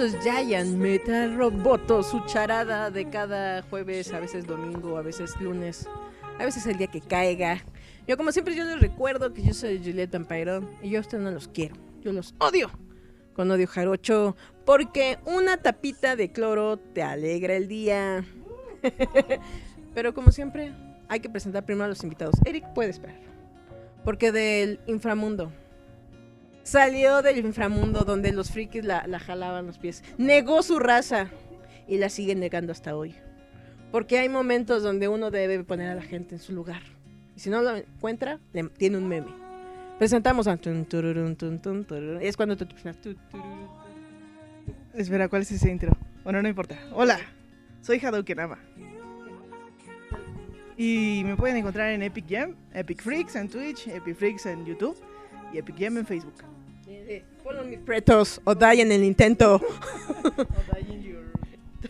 Esto es Giant Metal Roboto, su charada de cada jueves, a veces domingo, a veces lunes, a veces el día que caiga. Yo como siempre yo les recuerdo que yo soy Juliet Vampiro y yo a ustedes no los quiero, yo los odio. Con odio jarocho, porque una tapita de cloro te alegra el día. Pero como siempre, hay que presentar primero a los invitados. Eric puede esperar. Porque del inframundo. Salió del inframundo donde los frikis la, la jalaban los pies. Negó su raza. Y la sigue negando hasta hoy. Porque hay momentos donde uno debe poner a la gente en su lugar. Y si no lo encuentra, tiene un meme. Presentamos a... Es cuando tururun. Espera, ¿cuál es ese intro? Bueno, no importa. Hola, soy Hadoukenama. Y me pueden encontrar en Epic Jam, Epic Freaks en Twitch, Epic Freaks en YouTube y Epic Jam en Facebook. Follow me, pretos, o die en el intento.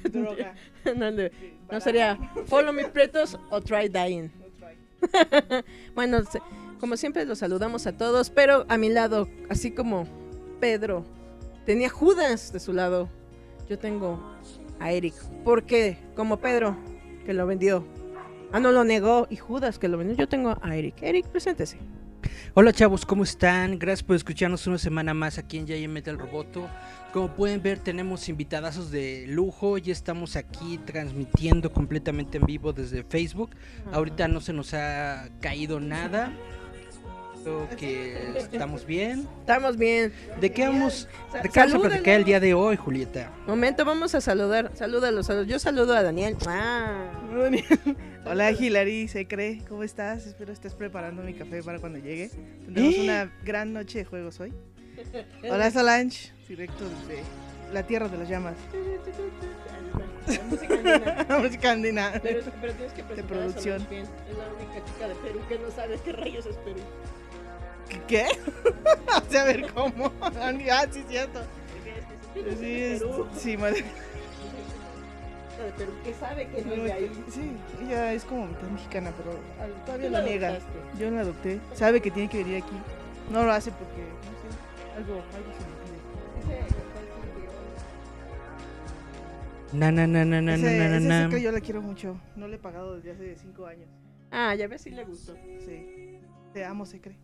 Droga. no, no, no sería follow me, pretos, o try dying. bueno, como siempre los saludamos a todos, pero a mi lado, así como Pedro tenía Judas de su lado, yo tengo a Eric. Porque como Pedro, que lo vendió, ah, no lo negó, y Judas, que lo vendió, yo tengo a Eric. Eric, preséntese. Hola chavos, ¿cómo están? Gracias por escucharnos una semana más aquí en Giant Metal Roboto. Como pueden ver, tenemos invitadazos de lujo. Ya estamos aquí transmitiendo completamente en vivo desde Facebook. Ahorita no se nos ha caído nada. Creo que estamos bien. Estamos bien. ¿De qué vamos, de qué vamos a platicar el día de hoy, Julieta? Momento, vamos a saludar. Salúdalo, salud. Yo saludo a Daniel. Ah. Hola Hilary, se cree, ¿cómo estás? Espero estés preparando mi café para cuando llegue. Tendremos ¿Eh? una gran noche de juegos hoy. Hola Solange, directo desde la tierra de las llamas. Música andina. Música andina. Pero, pero tienes que presentar a producción. Solange bien. Es la única chica de Perú que no sabe qué rayos es Perú. ¿Qué? o sea, a ver cómo. Ah, sí, cierto. Sí, es, Perú. sí, madre. De Perú que sabe que no es No, de ahí. Sí, ella es como mitad mexicana, pero todavía la niega. adoptaste. Yo la adopté. Sabe que tiene que venir aquí. No lo hace porque, no sé, algo, algo se le impide. Na na na na na Ese- na na ese na. Secre yo la quiero mucho. No le he pagado desde hace cinco años. Ah, ya ves si le gustó. Sí. Te amo, Secre.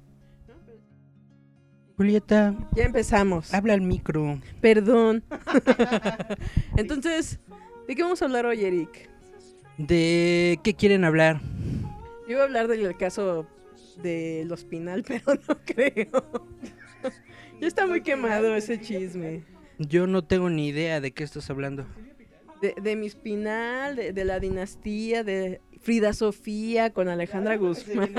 Julieta, Ya empezamos. habla al micro. Perdón. Entonces, ¿de qué vamos a hablar hoy, Eric? ¿De qué quieren hablar? Yo iba a hablar del caso de los Pinal, pero no creo. ya está muy quemado ese chisme. Yo no tengo ni idea de qué estás hablando. De, de mi Spinal, de, de la dinastía, de Frida Sofía con Alejandra Se Guzmán.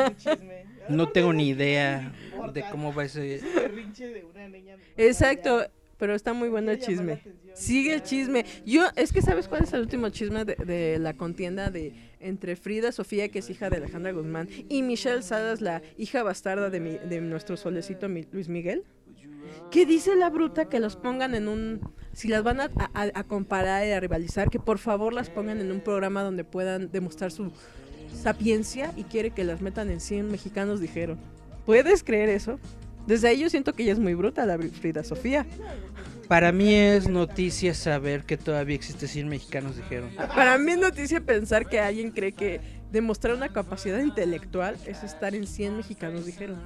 No tengo ni idea de cómo va ese... Berrinche de una niña. Exacto, pero está muy bueno el chisme. Sigue el chisme. Yo, es que ¿sabes cuál es el último chisme de, de la contienda de entre Frida Sofía, que es hija de Alejandra Guzmán, y Michelle Salas, la hija bastarda de, mi- de nuestro solecito Mi- Luis Miguel? ¿Qué dice la bruta que los pongan en un... Si las van a, a- a comparar y a rivalizar, que por favor las pongan en un programa donde puedan demostrar su sapiencia y quiere que las metan en 100 mexicanos, dijeron. ¿Puedes creer eso? Desde ahí yo siento que ella es muy bruta, la Frida Sofía. Para mí es noticia saber que todavía existe 100 mexicanos, dijeron. Para mí es noticia pensar que alguien cree que demostrar una capacidad intelectual es estar en 100 mexicanos, dijeron.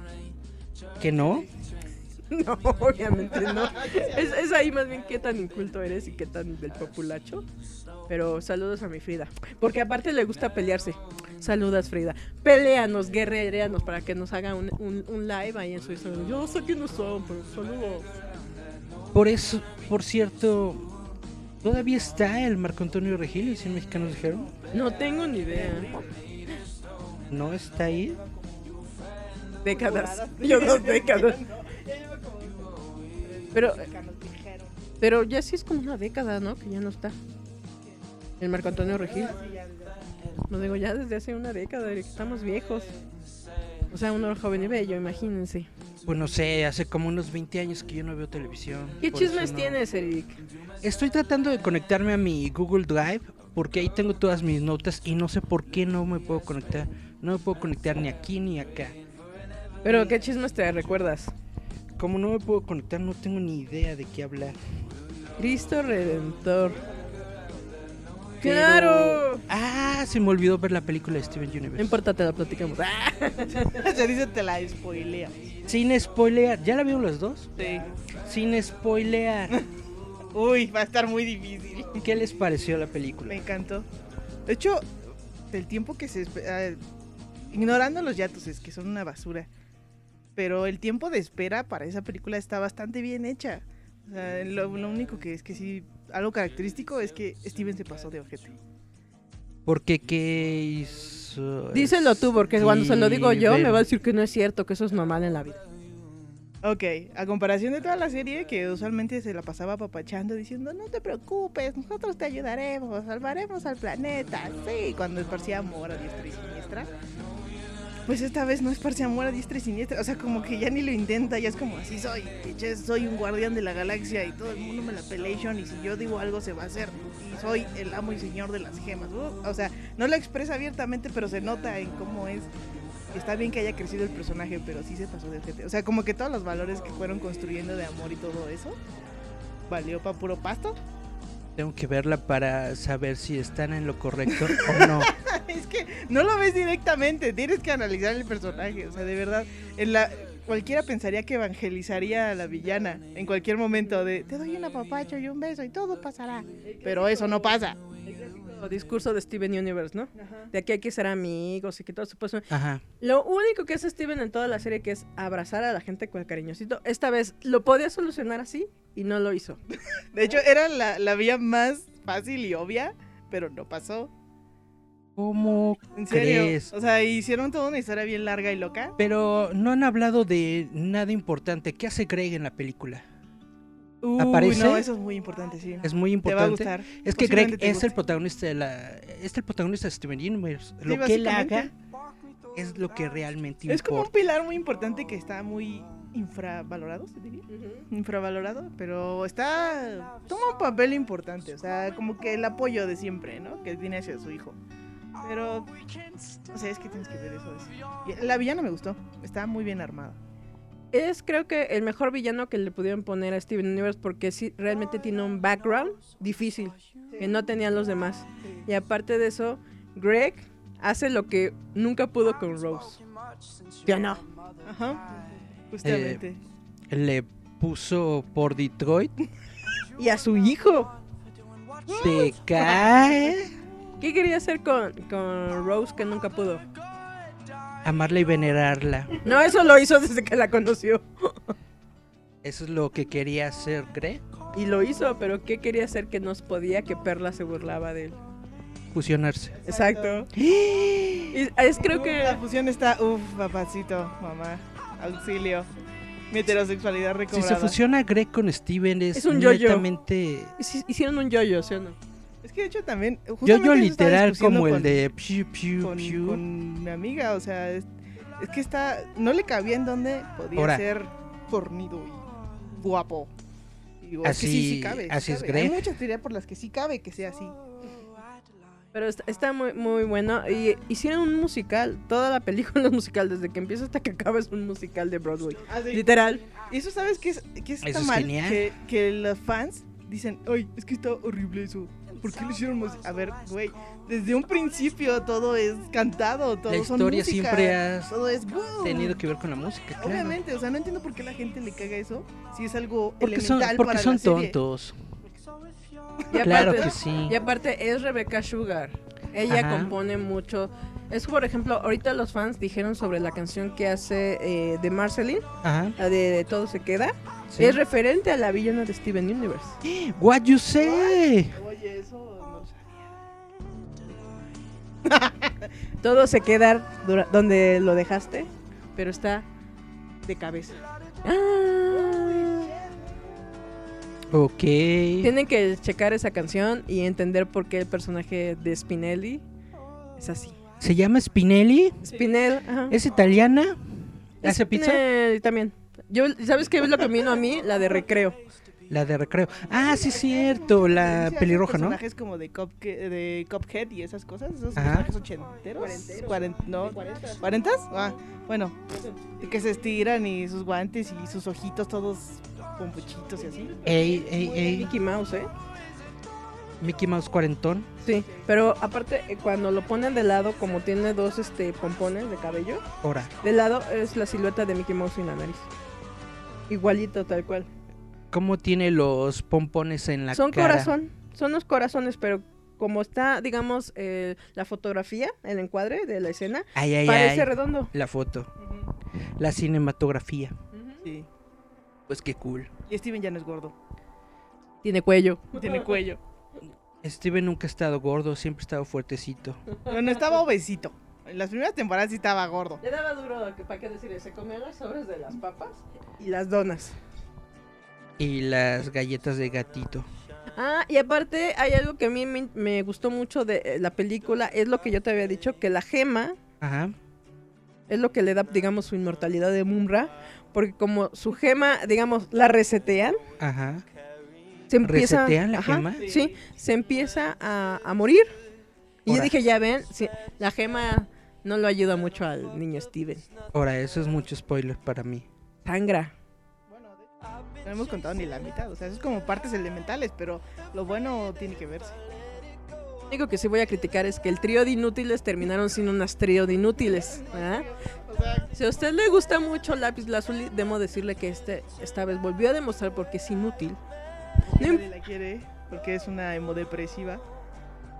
¿Que no? No, obviamente no. Es, es ahí más bien qué tan inculto eres y qué tan del populacho. Pero saludos a mi Frida. Porque aparte le gusta pelearse. Saludas, Frida. Peleanos, guerrereanos para que nos haga un, un- un live ahí en su Instagram. Yo sé quiénes son, pero saludos. Por eso, por cierto, todavía está el Marco Antonio Regil, 100 mexicanos dijeron. No tengo ni idea. No está ahí. Décadas. Yo dos décadas. Pero, pero ya sí es como una década, ¿no? Que ya no está. El Marco Antonio Regil. Lo digo ya desde hace una década, Eric, estamos viejos. O sea, uno joven y bello, imagínense. Pues no sé, hace como unos 20 años que yo no veo televisión. ¿Qué chismes no- tienes, Eric? Estoy tratando de conectarme a mi Google Drive porque ahí tengo todas mis notas y no sé por qué no me puedo conectar. No me puedo conectar ni aquí ni acá. Pero, ¿qué chismes te recuerdas? Como no me puedo conectar, no tengo ni idea de qué hablar. Cristo Redentor. Pero- ¡Claro! Ah, se me olvidó ver la película de Steven No Universe. importa, te la platicamos. ¡Ah! Se dice te la spoilea. Sin spoilear. ¿Ya la vieron las dos? Sí. Sin spoilear. Uy, va a estar muy difícil. ¿Qué les pareció la Me película? encantó. De hecho, del tiempo que se... ah, ignorando los yatuses, que son una basura. Pero el tiempo de espera para esa película está bastante bien hecha. O sea, lo, lo único que es que sí... Algo característico es que Steven se pasó de ojete. Porque qué hizo. Díselo tú, porque cuando se lo digo yo, me va a decir que no es cierto, que eso es normal en la vida. Ok, a comparación de toda la serie que usualmente se la pasaba papachando diciendo no te preocupes, nosotros te ayudaremos, salvaremos al planeta, sí, cuando esparcía amor a diestra y siniestra. Pues esta vez no esparcía amor a diestra y siniestra, o sea, como que ya ni lo intenta, ya es como así soy, soy un guardián de la galaxia y todo el mundo me la pelation y si yo digo algo se va a hacer y soy el amo y señor de las gemas. O sea, no lo expresa abiertamente, pero se nota en cómo es está bien que haya crecido el personaje, pero sí se pasó de ojete. O sea, como que todos los valores que fueron construyendo de amor y todo eso, valió para puro pasto. Tengo que verla para saber si están en lo correcto o no. es que no lo ves directamente, tienes que analizar el personaje. O sea, de verdad, en la cualquiera pensaría que evangelizaría a la villana en cualquier momento de te doy un apapacho y un beso y todo pasará. Pero eso no pasa. O discurso de Steven Universe, ¿no? De aquí hay que ser amigos y que todo se puede... Ajá. Lo único que hace Steven en toda la serie que es abrazar a la gente con cariñosito. Esta vez lo podía solucionar así y no lo hizo. De hecho, era la, la vía más fácil y obvia, pero no pasó. ¿Cómo En serio. crees? O sea, hicieron toda una historia bien larga y loca. Pero no han hablado de nada importante. ¿Qué hace Greg en la película? Uy, ¿Aparece? no, eso es muy importante, sí. Es muy Te va a importante. gustar. Es que te es el protagonista de la. Es el protagonista de Steven Universe. Sí, Lo que él haga es lo que realmente Es como un importa. pilar muy importante que está muy infravalorado, se diría. Infravalorado, pero está. Toma un papel importante, o sea, como que el apoyo de siempre, ¿no? Que tiene hacia su hijo. Pero. O sea, es que tienes que ver eso. es- La villana me gustó, está muy bien armada. Es creo que el mejor villano que le pudieron poner a Steven Universe porque sí realmente tiene un background difícil que no tenían los demás. Y aparte de eso, Greg hace lo que nunca pudo con Rose. Ya no. Ajá. Justamente. Le puso por Detroit. Y a su hijo. Te cae. ¿Qué quería hacer con, con Rose que nunca pudo? Amarla y venerarla. No, eso lo hizo desde que la conoció. Eso es lo que quería hacer Greg. Y lo hizo, pero ¿qué quería hacer que no podía? Que Perla se burlaba de él. Fusionarse. Exacto. Y es creo que... La fusión está. Uf, papacito, mamá. Auxilio. Mi heterosexualidad Si recobrada. se fusiona Greg con Steven es, Es un yo-yo. netamente hici- Hicieron un yo-yo, ¿sí o no? Es que de hecho también. yo yo estaba literal como el con- de piu piu con, piu. con mi amiga, o sea, es, es que está, no le cabía en donde podía Ahora. ser fornido y guapo. Y digo, es que sí, sí Así- cabe. sí así es cabe. Hay Greg. muchas teorías por las que sí cabe que sea así. Pero está, está muy, muy bueno. Y hicieron un musical. Toda la película es musical. Desde que empieza hasta que acaba es un musical de Broadway. Literal. Y eso sabes que es, que está Eso es mal, genial. que, que los fans dicen, ay, es que está horrible eso. ¿Por qué lo hicieron música? A ver, güey, desde un principio todo es cantado, todo La son historia música, siempre has todo es wow. tenido que ver con la música, claro. Obviamente, o sea, no entiendo por qué la gente le caga eso, si es algo Porque son, elemental porque para son la serie. tontos. Y Claro aparte, que sí. y aparte es Rebecca Sugar. Ella Ajá. compone mucho. Es por ejemplo, ahorita los fans dijeron sobre la canción que hace eh, de Marceline, Ajá. la de, de Todo se queda. sí. Es referente a la villana de Steven Universe. What you say? Oye, eso no lo sabía. Todo se queda donde lo dejaste, pero está de cabeza. Ah. Ok. Tienen que checar esa canción y entender por qué el personaje de Spinelli es así. ¿Se llama Spinelli? Spinelli, ajá. ¿Es italiana? ¿Hace pizza? También. Yo, ¿Sabes qué es lo que vino a mí? La de recreo. La de recreo. Ah, sí, cierto. La Sí, pelirroja, ¿no? personajes como de, Cupca- de Cuphead y esas cosas, esos Ajá. personajes ochenteros. Cuaren- no, ¿Cuarentas? Ah, bueno, que se estiran y sus guantes y sus ojitos todos pompuchitos y así. Ey, ey, ey. Mickey Mouse, ¿eh? Mickey Mouse cuarentón. Sí, pero aparte eh, cuando lo ponen de lado, como tiene dos este pompones de cabello, Ahora. de lado es la silueta de Mickey Mouse sin la nariz. Igualito, tal cual. ¿Cómo tiene los pompones en la son cara? corazón, son los corazones, pero como está, digamos, eh, la fotografía, el encuadre de la escena, Ay, ay, parece ay. redondo. La foto. La cinematografía. Sí. Pues qué cool. Y Steven ya no es gordo. Tiene cuello. Tiene cuello. Steven nunca ha estado gordo, siempre ha estado fuertecito. Bueno, estaba obesito. En las primeras temporadas sí estaba gordo. Le daba duro, que- ¿para qué decirle? Se comía las sobras de las papas y las donas. Y las galletas de gatito. Ah, y aparte hay algo que a mí me, me gustó mucho de eh, la película, es lo que yo te había dicho, que la gema Ajá. es lo que le da, digamos, su inmortalidad de Mumra, porque como su gema, digamos, la resetean, Ajá. se empieza... ¿Resetean la Ajá, gema? Sí, se empieza a, a morir. Y yo dije, ya ven, sí, la gema no lo ayuda mucho al niño Steven. Ahora, eso es mucho spoiler para mí. Sangra. No hemos contado ni la mitad. O sea, es como partes elementales, pero lo bueno tiene que verse. Lo único que sí voy a criticar es que el trío de inútiles terminaron siendo unas trío de inútiles. ¿verdad? Si a usted le gusta mucho Lápiz Lazuli, debo decirle que este esta vez volvió a demostrar por qué es inútil. Nadie la quiere porque es una emo depresiva.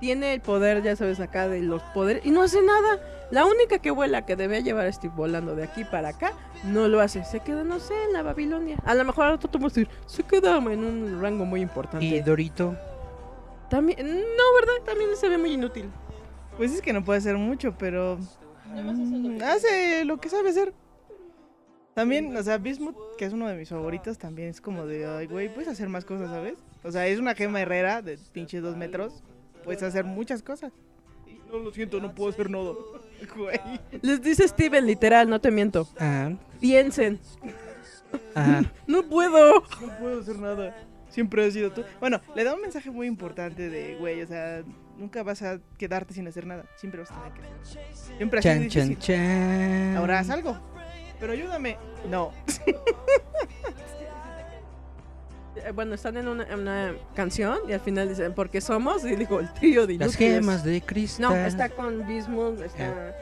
Tiene el poder, ya sabes, acá de los poderes y no hace nada. La única que vuela que debía llevar a Steve volando de aquí para acá, no lo hace. Se queda, no sé, en la Babilonia. A lo mejor ahora tú vamos a decir, se queda en un rango muy importante. Y Dorito. También, no, ¿verdad? También se ve muy inútil. Pues es que no puede hacer mucho, pero mm, hace lo que sabe hacer. También, o sea, Bismuth, que es uno de mis favoritos, también es como de, ay, güey, puedes hacer más cosas, ¿sabes? O sea, es una gema herrera de pinches dos metros, puedes hacer muchas cosas. No, lo siento, no puedo hacer. Güey. Les dice Steven, literal, no te miento. Ajá. Piensen, Ajá. no puedo. No puedo hacer nada. Siempre has sido tú. Bueno, le da un mensaje muy importante de, güey, o sea, nunca vas a quedarte sin hacer nada. Siempre vas a tener que hacer. Siempre ha sido Chan, chan, difícil. chan. Ahora haz algo. Pero ayúdame. No. Eh, Bueno, están en una, en una canción y al final dicen, ¿por qué somos? Y digo, el trío de Las gemas de cristal. No, está con Bismuth, está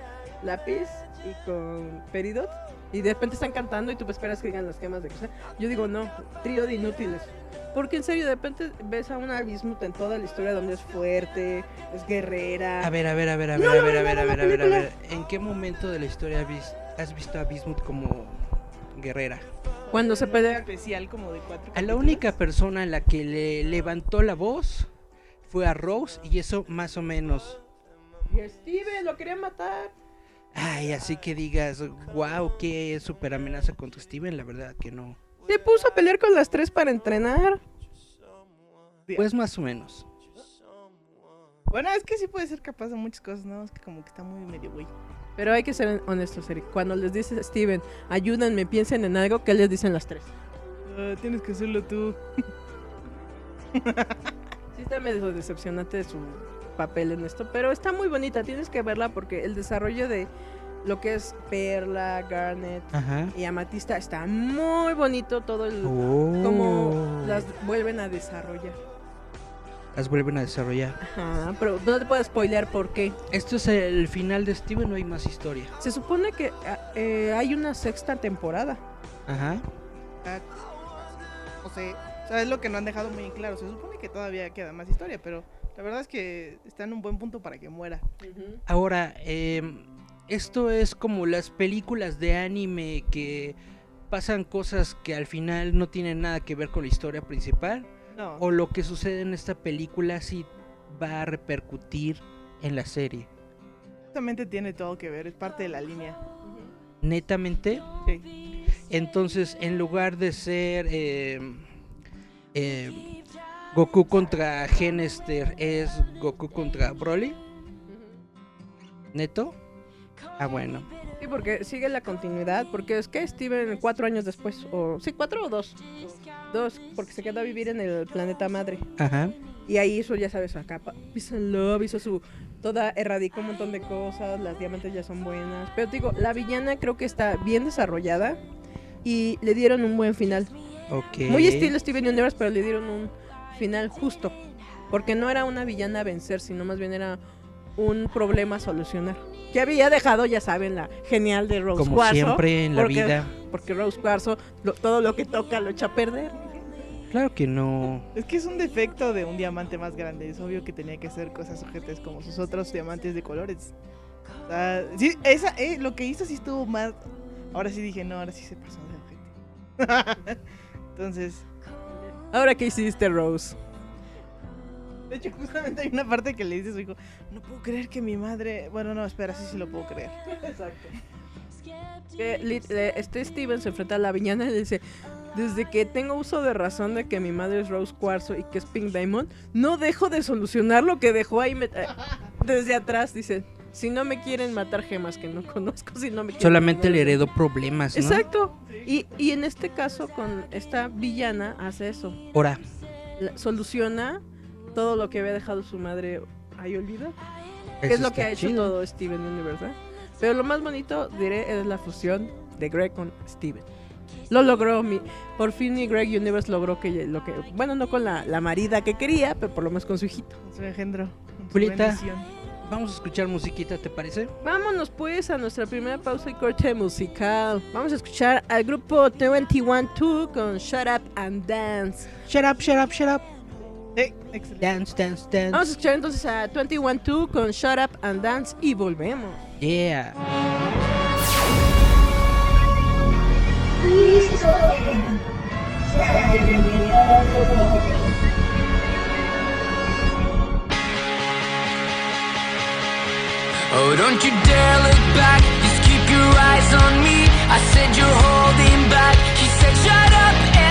Lápiz y con Peridot. Y de repente están cantando y tú esperas que digan las gemas de cristal. Yo digo, no, trío de inútiles. Porque en serio, de repente ves a una Bismuth en toda la historia donde es fuerte, es guerrera. A ver, a ver, a ver, a ver, No, a ver, a ver, a ver, a ver, a ver. ¿En qué momento de la historia has visto a Bismuth como guerrera? Cuando se pelea. Especial como de cuatro. A la única persona a la que le levantó la voz fue a Rose y eso más o menos. Y Steven lo quería matar. Ay, así que digas, wow, qué super amenaza contra Steven, la verdad que no. Se puso a pelear con las tres para entrenar. Pues más o menos. Bueno, es que sí puede ser capaz de muchas cosas, ¿no? Es que como que está muy medio güey. Pero hay que ser honestos, Eric. Cuando les dices Steven, ayúdenme, piensen en algo, ¿qué les dicen las tres? Ah, tienes que hacerlo tú. Sí está medio decepcionante de su papel en esto, pero está muy bonita, tienes que verla porque el desarrollo de lo que es Perla, Garnet Ajá. y Amatista está muy bonito todo el Oh. cómo las vuelven a desarrollar. Las vuelven a desarrollar. Ajá, pero no te puedo spoilear por qué. Esto es el final de Steven, no hay más historia. Se supone que ah, eh, hay una sexta temporada. Ajá. Ah, no sé. O sea, es lo que no han dejado muy claro. Se supone que todavía queda más historia, pero La verdad es que está en un buen punto para que muera. Ahora, em, esto es como las películas de anime que pasan cosas que al final no tienen nada que ver con la historia principal. No. O lo que sucede en esta película sí va a repercutir en la serie. Justamente tiene todo que ver, es parte de la línea. Netamente, Sí. entonces en lugar de ser em, em, Goku contra Genester, es Goku contra Broly. ¿Neto? Ah, bueno. Sí, porque sigue la continuidad, porque es que Steven cuatro años después, o sí, cuatro o dos. Dos, porque se quedó a vivir en el planeta madre. Ajá. Y ahí hizo, ya sabes, acá, Peace and Love, hizo su, toda, erradicó un montón de cosas, las diamantes ya son buenas. Pero te digo, la villana creo que está bien desarrollada y le dieron un buen final. Ok. Muy estilo Steven Universe, pero le dieron un final justo. Porque no era una villana a vencer, sino más bien era un problema a solucionar. Que había dejado, ya saben, la genial de Rose Como Cuarzo, siempre en la porque- vida. Porque Rose Cuarzo, lo- todo lo que toca lo echa a perder. Claro que no. Es que es un defecto de un diamante más grande. Es obvio que tenía que hacer cosas sujetas como sus otros diamantes de colores. O sea, sí, esa, eh, lo que hizo sí estuvo más. Ahora sí dije, no, ahora sí se pasó de ojete. Entonces, Ahora, ¿qué hiciste, Rose? De hecho, justamente hay una parte que le dice a su hijo: No puedo creer que mi madre. Bueno, no, espera, sí, sí lo puedo creer. Exacto. Eh, este Steven se enfrenta a la villana y le dice, desde que tengo uso de razón de que mi madre es Rose Cuarzo y que es Pink Diamond, no dejo de solucionar lo que dejó ahí me- eh, desde atrás. Dice, si no me quieren matar gemas que no conozco, si no me quieren Solamente matar- le heredó problemas, ¿no? Exacto. Y, y en este caso con esta villana hace eso. Ahora, La- soluciona todo lo que había dejado su madre ahí olvida. que es lo que ha hecho chido. todo Steven Universe, ¿verdad? Pero lo más bonito, diré, es la fusión de Greg con Steven. Lo logró, mi, por fin mi Greg Universe logró que lo que, bueno, no con la, la marida que quería, pero por lo menos con su hijito. Su engendro. bendición. Vamos a escuchar musiquita, ¿te parece? Vámonos pues a nuestra primera pausa y corte musical. Vamos a escuchar al grupo 212 con Shut Up and Dance. Shut up, shut up, shut up. Sí, excelente. Dance, dance, dance. Vamos a escuchar entonces a 212 con Shut Up and Dance y volvemos. Yeah. Oh, don't you dare look back, just keep your eyes on me. I said you're holding back. He said, shut up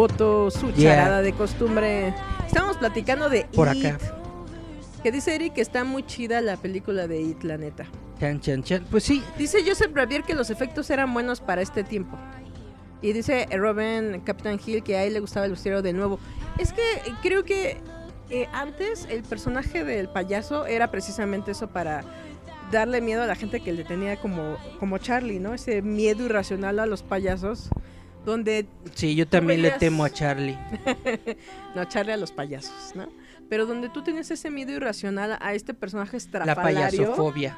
Roboto, su Yeah. charada de costumbre. Estamos platicando de Por It, acá. Que dice Eric que está muy chida la película de It, la neta. Chan, chan, chan. Pues sí, Dice Joseph Ravier que los efectos eran buenos para este tiempo. Y dice Robin Captain Hill que a él le gustaba el vestuario de nuevo. Es que creo que eh, antes el personaje del payaso era precisamente eso para darle miedo a la gente que le tenía como, como Charlie, ¿no? Ese miedo irracional a los payasos. Donde sí, yo también le temo a Charlie. no, Charlie a los payasos, ¿no? Pero donde tú tenías ese miedo irracional a este personaje La estrafalario. payasofobia.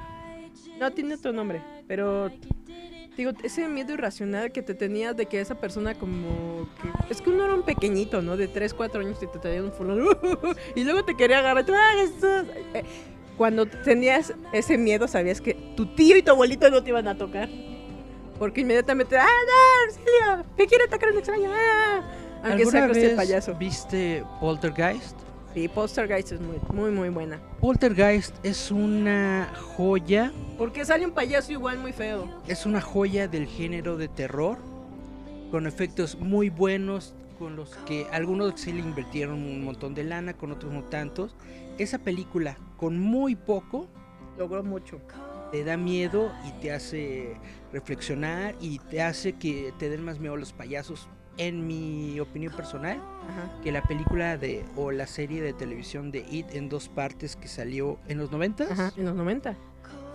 No, tiene otro nombre, pero digo, ese miedo irracional que te tenías de que esa persona como que es que uno era un pequeñito, ¿no? De 3, 4 años y te traía un fulano y luego te quería agarrar. ¡Ah! Eh, Cuando tenías ese miedo sabías que tu tío y tu abuelito no te iban a tocar. Porque inmediatamente, ¡ah, no, Auxilio! ¡Me quiere atacar un extraño! ¡Ah! Aunque ¿Alguna este vez payaso. viste Poltergeist? Sí, Poltergeist es muy, muy, muy buena. Poltergeist es una joya, Porque sale un payaso igual muy feo. es una joya del género de terror, con efectos muy buenos, con los que algunos sí le invirtieron un montón de lana, con otros no tantos. Esa película, con muy poco, Logró mucho. Te da miedo y te hace reflexionar y te hace que te den más miedo los payasos, en mi opinión personal, Ajá. que la película de o la serie de televisión de It en dos partes que salió en los 90 Ajá, en los 90.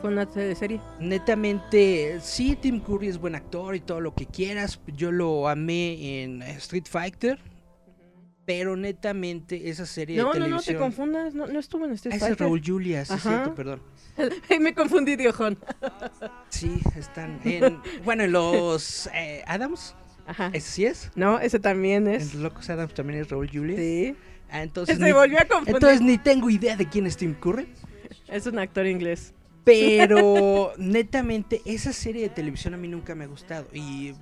Fue una serie. Netamente, sí, Tim Curry es buen actor y todo lo que quieras. Yo lo amé en Street Fighter. Pero netamente esa serie No, de no, no te televisión. confundas. No, no estuvo en Street Ah, ese es Fighter. Raúl Julia, sí, Ajá. cierto, perdón. Me confundí, Diojón. Sí, están en. bueno, en los eh, Adams, Ajá. ese sí es. No, ese también En es. los Locos Adams también es Raúl Julia. Sí. Ah, entonces, Se ni, volvió a confundir. entonces ni tengo idea de quién es Tim Curry. Es un actor inglés. Pero netamente, esa serie de televisión a mí nunca me ha gustado. Y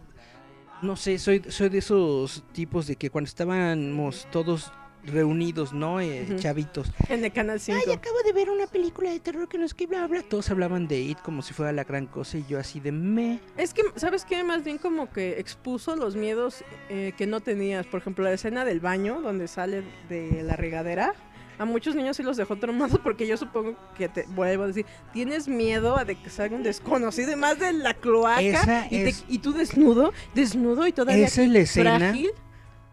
no sé, soy, soy de esos tipos de que cuando estábamos todos reunidos, ¿no? Eh. Chavitos. En el Canal 5. Ay, acabo de ver una película de terror que no es que bla bla. Todos hablaban de It como si fuera la gran cosa y yo así de me. Es que, ¿sabes qué? Más bien como que expuso los miedos eh, que no tenías. Por ejemplo, la escena del baño, donde sale de la regadera. A muchos niños sí los dejó traumados porque yo supongo que te vuelvo a decir, tienes miedo a de que salga un desconocido más de la cloaca y, te- y tú desnudo, desnudo y todavía Esa es la escena frágil,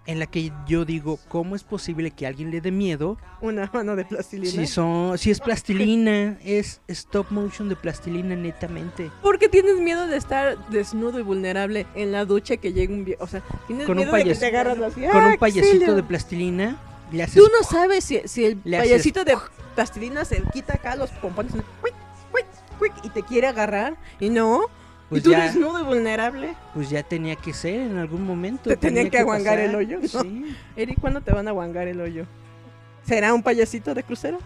en la que yo digo, ¿cómo es posible que a alguien le dé miedo una mano de plastilina. si, son, si es plastilina? es stop motion de plastilina netamente. Porque tienes miedo de estar desnudo y vulnerable en la ducha que llegue un viejo. O sea, tienes Con un miedo de que payas- te agarras así. Con ¡ah, un payasito auxilio! de plastilina le haces Tú no sabes si, si el Le haces payasito de plastilina se quita acá los pompones y, ¡cuic, cuic, cuic! y te quiere agarrar. Y no. Pues y tú ya. desnudo y vulnerable. Pues ya tenía que ser en algún momento. Te tenían tenía que aguangar el hoyo, ¿no? Sí. Eric, ¿cuándo te van a aguangar el hoyo? ¿Será un payasito de crucero?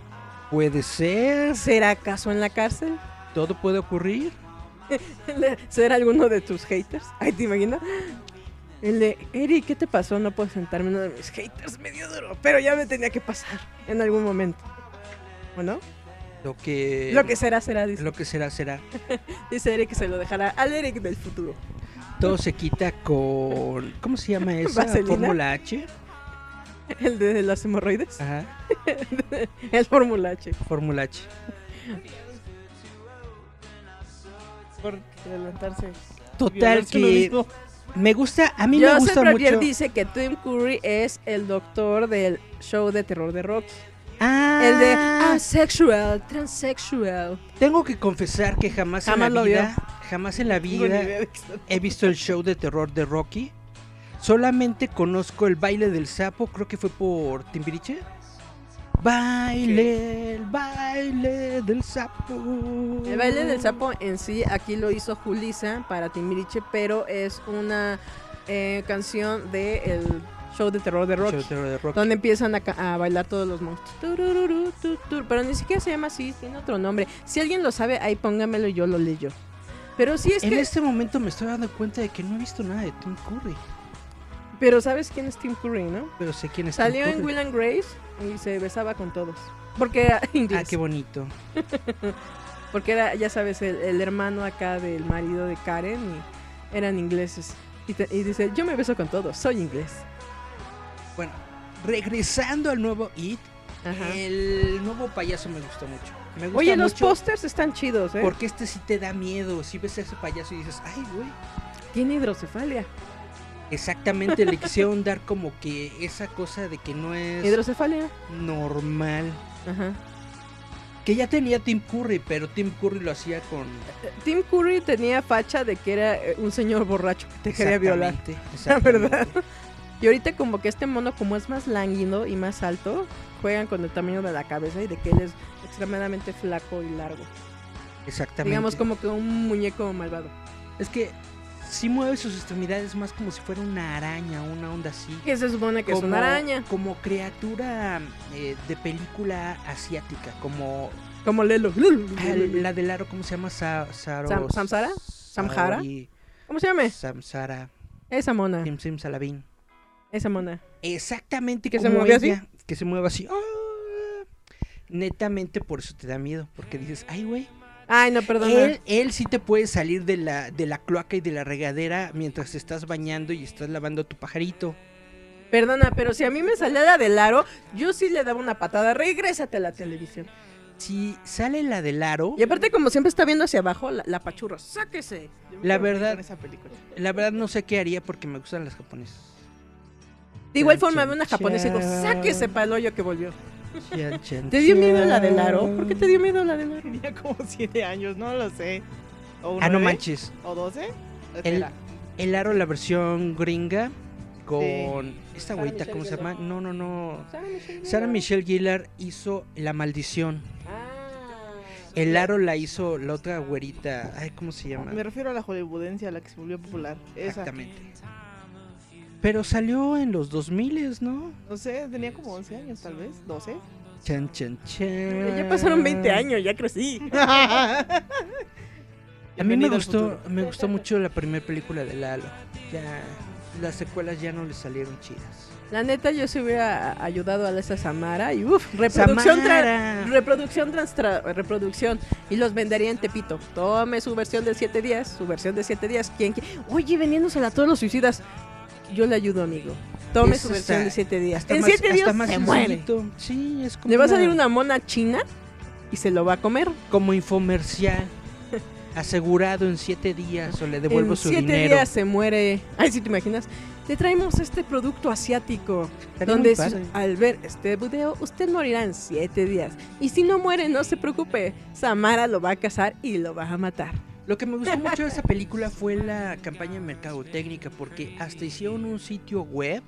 Puede ser. ¿Será acaso en la cárcel? Todo puede ocurrir. ¿Será alguno de tus haters? Ay, ¿te imaginas? El de, Eric, ¿qué te pasó? No puedo sentarme uno de mis haters medio duro, pero ya me tenía que pasar en algún momento. ¿O no? Lo que. Lo que será, será, dice. lo que será, será. Dice Eric que se lo dejará al Eric del futuro. todo se quita con. ¿Cómo se llama esa? Fórmula H. El de las hemorroides. Ajá, El Fórmula H. Fórmula H. Por adelantarse. Total que me gusta, a mí me Joseph gusta mucho. dice que Tim Curry es el doctor del show de terror de Rocky. Ah, El de asexual, transsexual. Tengo que confesar que jamás, Jamás en la lo vio. vida, jamás en la vida de he visto el show de terror de Rocky. Solamente conozco el baile del sapo, creo que fue por Timbiriche. Baile, el baile del sapo. El baile del sapo en sí, aquí lo hizo Julisa para Timbiriche, pero es una eh, canción del show de terror de Show Rocky. de terror de Rocky. Donde empiezan a, a bailar todos los monstruos. Turururu, Pero ni siquiera se llama así, tiene otro nombre. Si alguien lo sabe, ahí póngamelo y yo lo leyo. Pero sí es en que. este momento me estoy dando cuenta de que no he visto nada de Tim Curry. Pero sabes quién es Tim Curry, ¿no? Pero sé quién es Salió Tim en Curry. Will and Grace y se besaba con todos. Porque era Ah, inglés. qué bonito. Porque era, ya sabes, el, el hermano acá del marido de Karen y eran ingleses. Y, te- y dice, yo me beso con todos, soy inglés. Bueno, regresando al nuevo It, Ajá. el nuevo payaso me gustó mucho. Me gusta Oye, los pósters están chidos, ¿eh? porque este sí te da miedo. Si ves a ese payaso y dices, ay, güey. Tiene hidrocefalia. Exactamente, le quisieron dar como que esa cosa de que no es Hidrocefalia. normal. Ajá. Que ya tenía Tim Curry, pero Tim Curry lo hacía con. Tim Curry tenía facha de que era eh, un señor borracho que te quería violar. La verdad. Y ahorita como que este mono como es más lánguido y más alto, juegan con el tamaño de la cabeza y de que él es extremadamente flaco y largo. Exactamente. Digamos como que un muñeco malvado. Es que sí mueve sus extremidades más como si fuera una araña, una onda así. Que se supone que es una araña. Como criatura eh, de película asiática, como Como Lelo. ah, la del aro, ¿cómo se llama? Sa Saro- Sam- ¿Samsara? ¿Samhara? Saori- ¿Cómo se llama? Samsara, Esa mona. Sim Sim Salabin. Esa mona. Exactamente ¿Que se como mueve así? Que se mueva así. Netamente por eso te da miedo, porque dices, ay, güey. Ay, no, perdona. Él, él sí te puede salir de la, de la cloaca y de la regadera mientras te estás bañando y estás lavando tu pajarito. Perdona, pero si a mí me salía la del aro, yo sí le daba una patada. Regrésate a la televisión. Si sale la del aro, Y aparte, como siempre está viendo hacia abajo, la, la pachurra. ¡Sáquese! Yo La verdad- esa película. la verdad no sé qué haría porque me gustan las japonesas. De igual Chan, forma, ve una japonesa y digo, sáquese para el hoyo que volvió. Chan, chan, ¿Te dio miedo la del aro? ¿Por qué te dio miedo la del aro? Tenía como 7 años, no lo sé. ¿O Ah, no manches. ¿O 12? El, el aro, la versión gringa con esta Sarah güeyita, Michelle ¿cómo se llama? No, no, no. Sarah Michelle Sarah Gellar. Michelle Gellar hizo La Maldición. Ah. El aro la hizo la otra güerita. Ay, ¿cómo se llama? Me refiero a la hollywoodense, a la que se volvió popular. Esa. Pero salió en los 2000, ¿no? No sé, tenía como 11 años tal vez, 12. Chan, chan, chan. Ya pasaron 20 años, ya crecí. A mí me gustó, me gustó mucho la primera película de Lalo. Ya las secuelas ya no le salieron chidas. La neta, yo se hubiera ayudado a esa Samara y uff, reproducción, tra- reproducción, trans- tra- reproducción. Y los vendería en Tepito. Tome su versión de 7 días, su versión de 7 días. ¿Quién, quién? Oye, vendiéndosela a todos los suicidas. Yo le ayudo, amigo. Tome Eso su versión está- de 7 días. En más- 7 hasta días más se muere. Sí, es como Le va a salir una mona china y se lo va a comer. como infomercial. Asegurado en siete días o le devuelvo en su 7 dinero. días se muere. Ay, si te imaginas. Te traemos este producto asiático. Estaría donde si- al ver este video usted morirá en 7 días. Y si no muere, no se preocupe. Samara lo va a cazar y lo va a matar. Lo que me gustó mucho de esa película fue la campaña mercadotécnica, porque hasta hicieron un sitio web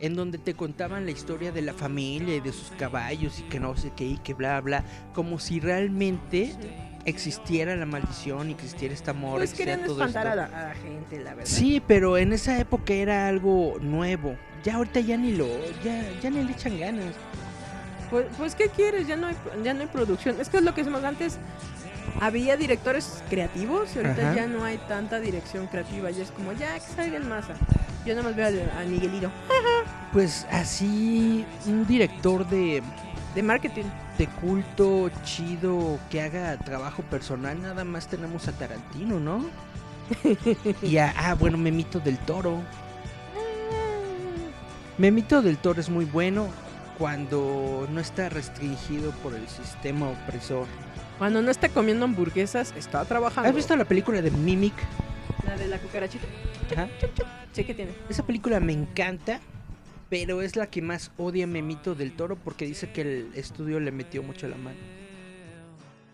en donde te contaban la historia de la familia y de sus caballos y que no sé qué y que bla bla, como si realmente existiera la maldición y que existiera esta amor. Pues querían espantar a la, a la gente, la verdad. Sí, pero en esa época era algo nuevo. Ya ahorita ya ni lo, ya, ya ni le echan ganas. Pues, pues, ¿qué quieres? Ya no, hay, ya no hay producción. Es que es lo que hicimos antes. Había directores creativos y ahorita Ajá. ya no hay tanta dirección creativa. Ya es como, ya que salga el masa. Yo nada más veo al, al Miguelito Pues así, un director de, de marketing. de culto chido que haga trabajo personal, nada más tenemos a Tarantino, ¿no? y a, ah, bueno, Memito del Toro. Memito del Toro es muy bueno cuando no está restringido por el sistema opresor. Cuando no está comiendo hamburguesas, está trabajando. ¿Has visto la película de Mimic? la de la cucarachita? Ajá. Sí, que tiene. Esa película me encanta, pero es la que más odia Memito del Toro porque dice que el estudio le metió mucho la mano.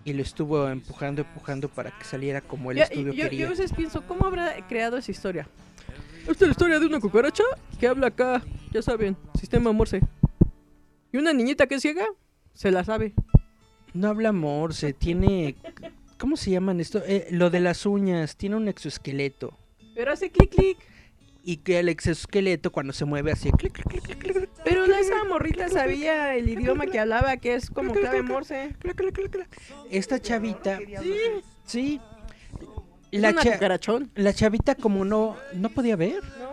Y lo estuvo empujando, empujando para que saliera como el estudio yo, yo quería. a veces pienso, ¿cómo habrá creado esa historia? Esta es la historia de una cucaracha que habla acá, ya saben, sistema Morse. Y una niñita que es ciega, se la sabe. No habla Morse, tiene... ¿Cómo se llaman esto? Eh, lo de las uñas, tiene un exoesqueleto. Pero hace clic clic. Y que el exoesqueleto cuando se mueve así... clic, clic, clic, clic, clic, Pero esa morrita sabía el idioma que hablaba, que es como clave Morse. clic, clic, clic, clic. Esta chavita... Sí, Sí. La, una cha- la chavita como no... No podía ver. No.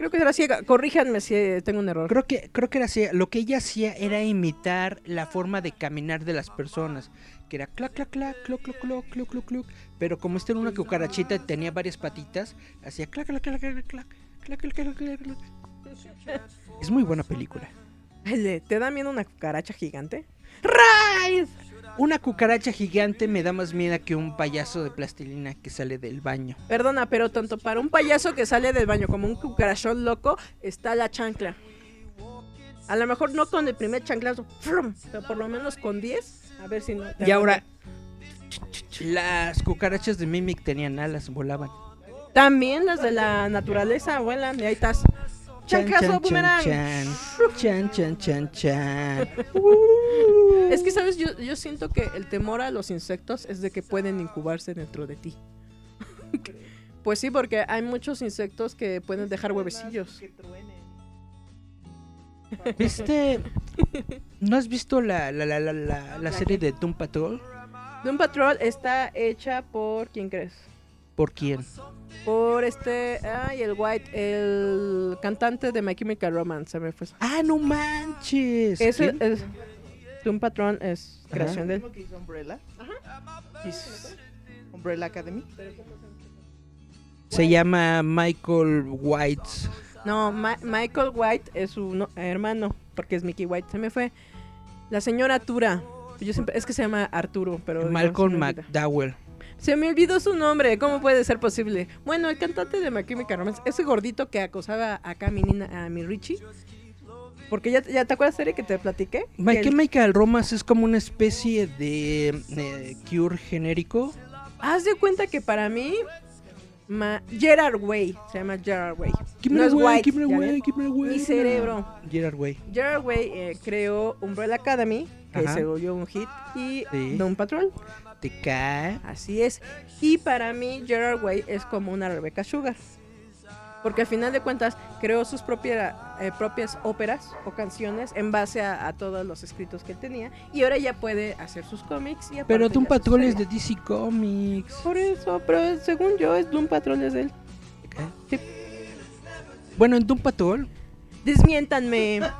Creo que era ciega. Corríjanme si eh, tengo un error. Creo que, creo que era así. Lo que ella hacía era imitar la forma de caminar de las personas. Que era clac, clac, clac, cloc, cloc, cloc, cloc, cloc, cloc. Pero como esta era una cucarachita y tenía varias patitas, hacía clac, clac, clac, clac, clac, clac, clac, clac, clac, clac. Es muy buena película. ¿Te da miedo una cucaracha gigante? ¡Raid! Una cucaracha gigante me da más miedo que un payaso de plastilina que sale del baño. Perdona, pero tanto para un payaso que sale del baño como un cucarachón loco, está la chancla. A lo mejor no con el primer chanclazo, ¡frum! pero por lo menos con 10. A ver si no. te Y ahora, las cucarachas de Mimic tenían alas, volaban. También las de la naturaleza vuelan y ahí estás. Chan, Chancazo, chan, boomerang. chan, chan, chan, chan, chan. Es que, ¿sabes? Yo, yo siento que el temor a los insectos es de que pueden incubarse dentro de ti. pues sí, porque hay muchos insectos que pueden dejar huevecillos. ¿Viste? ¿No has visto la, la, la, la, la, la serie de Doom Patrol? Doom Patrol está hecha por. ¿Quién crees? ¿Por quién? Por este. Ay, el White, el cantante de My Chemical Romance. Se me fue. ¡Ah, no manches! Es. Doom Patrol es Ajá. creación de él. ¿Mismo que hizo Umbrella? Umbrella Academy. Se llama Michael White. No, Ma- Michael White es su no- hermano, porque es Mickey White. Se me fue. La señora Tura. Yo siempre, es que se llama Arturo, pero. Malcolm. McDowell. Se me olvidó su nombre, ¿cómo puede ser posible? Bueno, el cantante de My Chemical Romance, ese gordito que acosaba acá a mi nina, a mi Richie. Porque ya, ya te acuerdas, serie que te platiqué. My Que el- Chemical Romance es como una especie de eh, cure genérico. Haz de cuenta que para mí, ma- Gerard Way, se llama Gerard Way. No es White. Mi cerebro. Gerard Way. Gerard Way eh, creó Umbrella Academy, que Ajá. se volvió un hit, y Sí. Doom Patrol. Así es. Y para mí, Gerard Way es como una Rebecca Sugar. Porque al final de cuentas creó sus propia- eh, propias óperas o canciones en base a, a todos los escritos que tenía. Y ahora ya puede hacer sus cómics. Y Pero Doom Patrol es de DC Comics. Por eso, pero según yo, es Doom Patrol es de él. Bueno, en Doom Patrol, Desmiéntanme.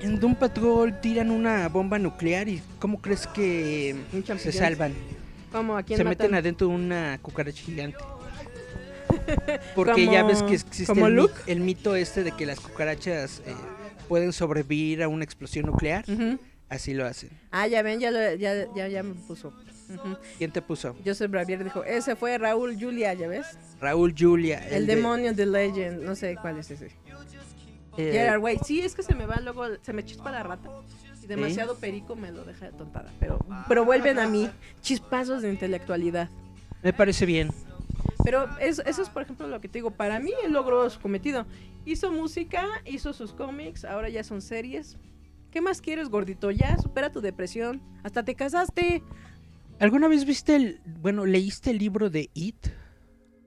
en Doom Patrol tiran una bomba nuclear y ¿cómo crees que se salvan? Como aquí Se meten adentro de una cucaracha gigante. Porque ya ves que existe el, mito este de que las cucarachas eh, pueden sobrevivir a una explosión nuclear. Así lo hacen. Ah, ya ven, ya, lo- ya, ya, ya me puso. ¿Quién te puso? Joseph Bravier dijo, ese fue Raúl Julia, ¿ya ves? Raúl Julia. El, de- demonio de Legend, no sé cuál es ese. Eh, Gerard Way, sí, es que se me va luego, se me chispa la rata. Y demasiado perico me lo deja de tontada. Pero, pero vuelven a mí chispazos de intelectualidad. me parece bien. Pero eso, eso es, por ejemplo, lo que te digo. Para mí, él logró su cometido. Hizo música, hizo sus cómics, ahora ya son series. ¿Qué más quieres, gordito? Ya, supera tu depresión. Hasta te casaste. ¿Alguna vez viste el, bueno, leíste el libro de It?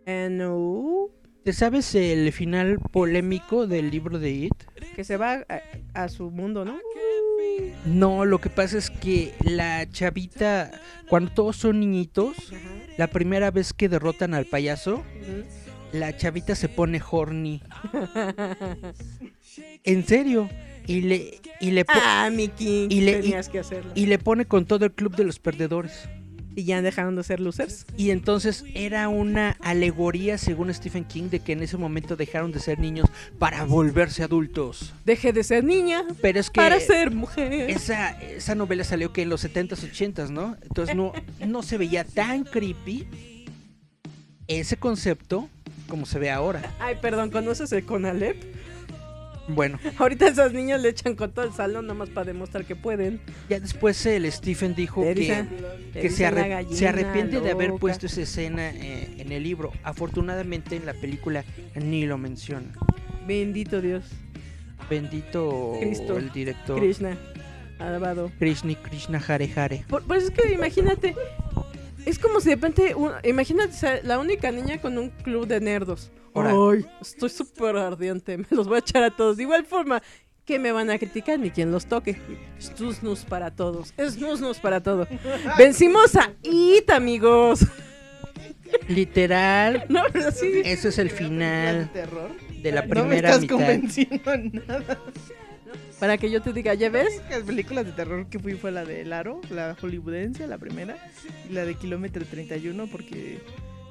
Eh, no. ¿Te sabes el final polémico del libro de It? Que se va a, a su mundo, ¿no? No, lo que pasa es que la chavita, cuando todos son niñitos, la primera vez que derrotan al payaso, la chavita se pone horny. En serio. Y le, y le, ah, le- que y le pone con todo el club de los perdedores. Y ya dejaron de ser losers. Y entonces era una alegoría, según Stephen King, de que en ese momento dejaron de ser niños para volverse adultos. Dejé de ser niña Pero es que para ser mujer. esa, esa novela salió que en los 70s, 80s, ¿no? Entonces no, no se veía tan creepy ese concepto como se ve ahora. Ay, perdón, ¿conoces el Conalep? Bueno, Ahorita esos niños le echan con todo el salón nomás para demostrar que pueden. ya después el Stephen dijo que, que se, dicen la arre- gallina se arrepiente de haber puesto esa escena eh, en el libro. Afortunadamente en la película ni lo menciona. Bendito Dios. Bendito Cristo. el director Krishna. Alabado. Krishna Krishna Hare Hare. Por, pues es que imagínate. Es como si de repente. un- imagínate ser la única niña con un club de nerdos. Ay, estoy súper ardiente. Me los voy a echar a todos. De igual forma que me van a criticar ni quien los toque. Snus para todos. Snus para todo. Vencimos a It, amigos. Literal, No, pero sí. ese es el final terror. de la no me primera estás mitad. convenciendo nada. Para que yo te diga, ¿ya ves? Las películas de terror que fui fue la de El Aro, la hollywoodense, la primera, y la de Kilómetro 31, porque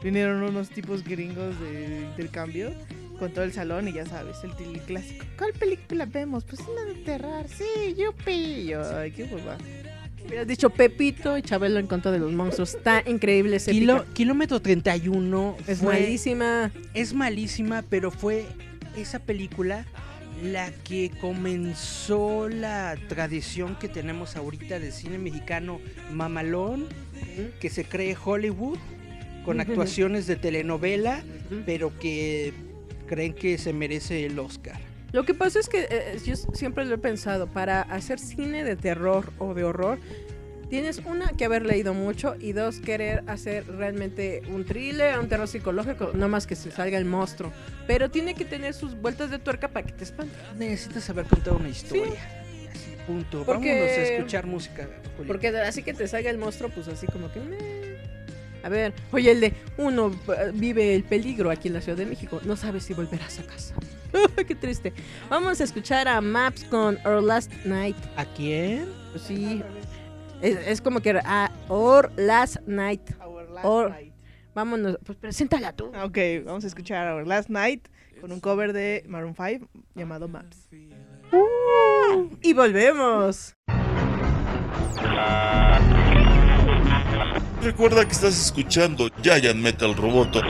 vinieron unos tipos gringos de intercambio con todo el salón y ya sabes, el, el clásico. ¿Cuál película vemos? Pues una de terror, sí, yupi. Yo, ay, qué hueva. Hubieras dicho Pepito y Chabelo en contra de los monstruos. Está increíble ese Kilo- kilómetro 31 Es fue- malísima. es malísima, pero fue esa película la que comenzó la tradición que tenemos ahorita de cine mexicano mamalón, que se cree Hollywood, con actuaciones de telenovela, pero que creen que se merece el Oscar. Lo que pasa es que eh, yo siempre lo he pensado, para hacer cine de terror o de horror, tienes una que haber leído mucho y dos querer hacer realmente un thriller, un terror psicológico, no más que se salga el monstruo, pero tiene que tener sus vueltas de tuerca para que te espante. Necesitas haber contado una historia. Así, punto. Porque- Vámonos a escuchar música. Porque así que te salga el monstruo, pues así como que... A ver, oye, el de uno eh, vive el peligro aquí en la Ciudad de México, no sabes si volverás a casa. Qué triste. Vamos a escuchar a Maps con Our Last Night. ¿A quién? Pues sí. Es, es como que a Or Last Night. Our Last Or- Night. Vámonos, pues preséntala tú. Ah, Ok, vamos a escuchar Our Last Night con un cover de Maroon 5 llamado Maps. Y volvemos. Recuerda que estás escuchando Giant Metal Roboto.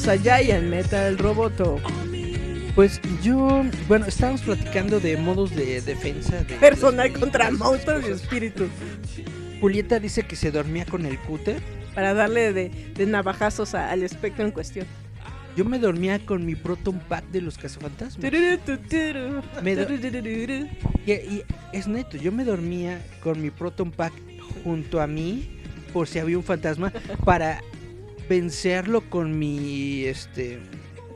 Volvemos a Giant Metal Roboto. Pues yo, bueno, estábamos platicando de modos de defensa. De Personal contra monstruos y espíritus. Julieta dice que se dormía con el cúter. Para darle de, de navajazos a- al espectro en cuestión. Yo me dormía con mi Proton Pack de los cazafantasmas. Me. Y, y es neto, yo me dormía con mi Proton Pack junto a mí por si había un fantasma para vencerlo con mi este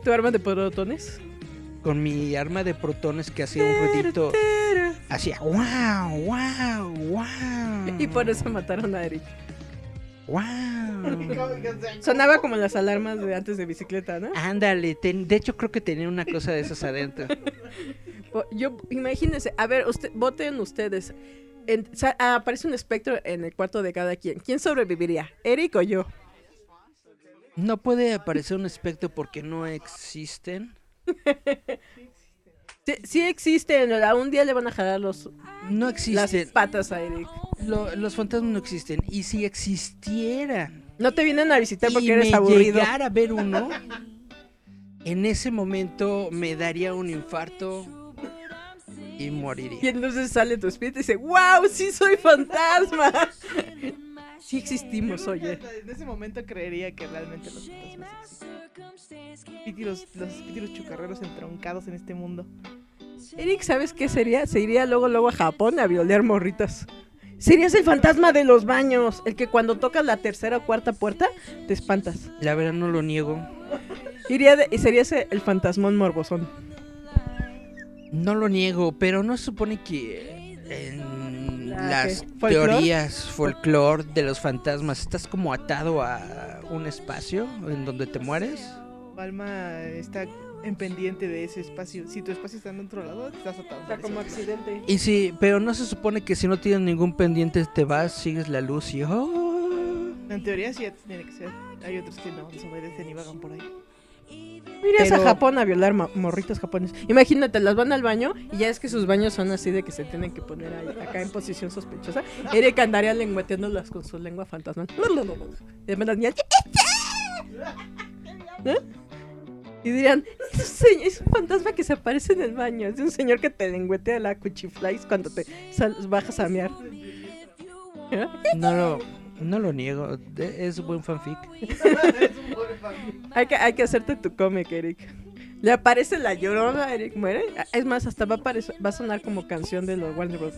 ¿Tu arma de protones? con mi arma de protones que hacía un ruidito hacía wow wow wow Y por eso mataron a Eric. wow Sonaba como las alarmas de antes de bicicleta, ¿no? ándale ten- de hecho creo que tenía una cosa de esas adentro Yo, imagínense, a ver, usted, voten ustedes. En- aparece un espectro en el cuarto de cada quien. ¿Quién sobreviviría? ¿Eric o yo? No puede aparecer un espectro porque no existen Sí, sí existen, ¿verdad? un día le van a jalar los, no las existen patas a Eric. Lo- los fantasmas no existen y si existieran No te vienen a visitar porque y eres me aburrido. llegara a ver uno, en ese momento me daría un infarto y moriría. Y entonces sale tu espíritu y dice, wow, sí soy fantasma. sí existimos, oye. En ese momento creería que realmente los fantasmas existen. Espíritus- los espíritus chucarreros entroncados en este mundo. Eric, ¿sabes qué sería? Se iría luego, luego a Japón a violear morritas. Serías el fantasma de los baños, el que cuando tocas la tercera o cuarta puerta te espantas. La verdad no lo niego. Iría de- y serías el fantasmón morbosón. No lo niego, pero no se supone que en ¿La las teorías folclore de los fantasmas estás como atado a un espacio en donde te mueres. Alma está en pendiente de ese espacio. Si tu espacio está en otro lado, estás atado. Por como accidente. Y sí, pero no se supone que si no tienes ningún pendiente te vas, sigues la luz y oh. En teoría sí tiene que ser. Hay otros que no, desobedecen y vagan por ahí. Irías Pero- a Japón a violar mo- morritas japoneses. Imagínate, las van al baño y ya es que sus baños son así de que se tienen que poner ahí, acá en posición sospechosa. Eric andaría lengüeteándolas con su lengua fantasmal. Y además las niñas, ¿Eh? Y dirían, es un, señor- es un fantasma que se aparece en el baño. Es un señor que te lengüetea la cuchiflies cuando te bajas a mear. ¿Eh? No lo, no lo niego, es buen fanfic. Hay que, hay que hacerte tu cómic, Eric. Le aparece la llorona, Eric muere. Es más, hasta va a, aparecer- va a sonar como canción de los Warner Bros.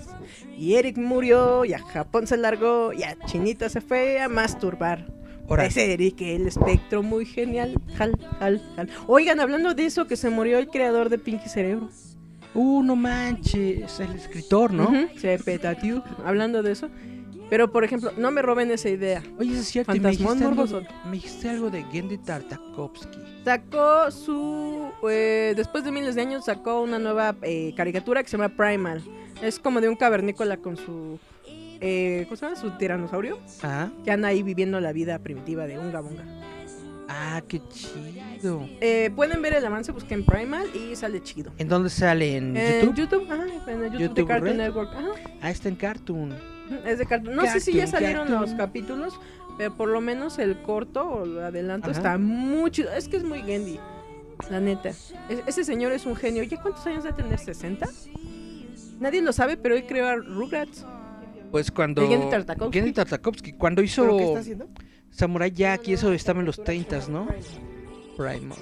Y Eric murió, y a Japón se largó, y a Chinita se fue a masturbar. Ahora, Ese Eric, el espectro muy genial. Jal, jal, jal. Oigan, hablando de eso, que se murió el creador de Pinky Cerebro. uh, no manches, el escritor, ¿no? Se petatiu. Hablando de eso. Pero, por ejemplo, no me roben esa idea. Oye, es cierto, y me Fantasmón dijiste, algo, me dijiste algo de Gendy Tartakovsky. Sacó su. eh, después de miles de años, sacó una nueva eh, caricatura que se llama Primal. Es como de un cavernícola con su. Eh, ¿Cómo se llama? Su tiranosaurio. Ah, Que anda ahí viviendo la vida primitiva de Unga Bunga. ah, qué chido. Eh, pueden ver el avance, busquen Primal y sale chido. ¿En dónde sale? ¿En En YouTube? YouTube, ajá, en el YouTube, de YouTube Cartoon Red. Network. Ajá, Ah, está en Cartoon. Es de Cartoon. No sé si ya salieron Cartoon. los capítulos, pero por lo menos el corto o el adelanto Ajá. está muy chido. Es que es muy Gendy, la neta. Es- ese señor es un genio. ¿Ya cuántos años va a tener? ¿60? Nadie lo sabe, pero él creó a Rugrats. Pues cuando... ¿De Gendy Tartakovsky? Gendy Tartakovsky, cuando hizo ¿Pero qué está haciendo? Samurai Jack y eso estaba en los 30, ¿no? Primal.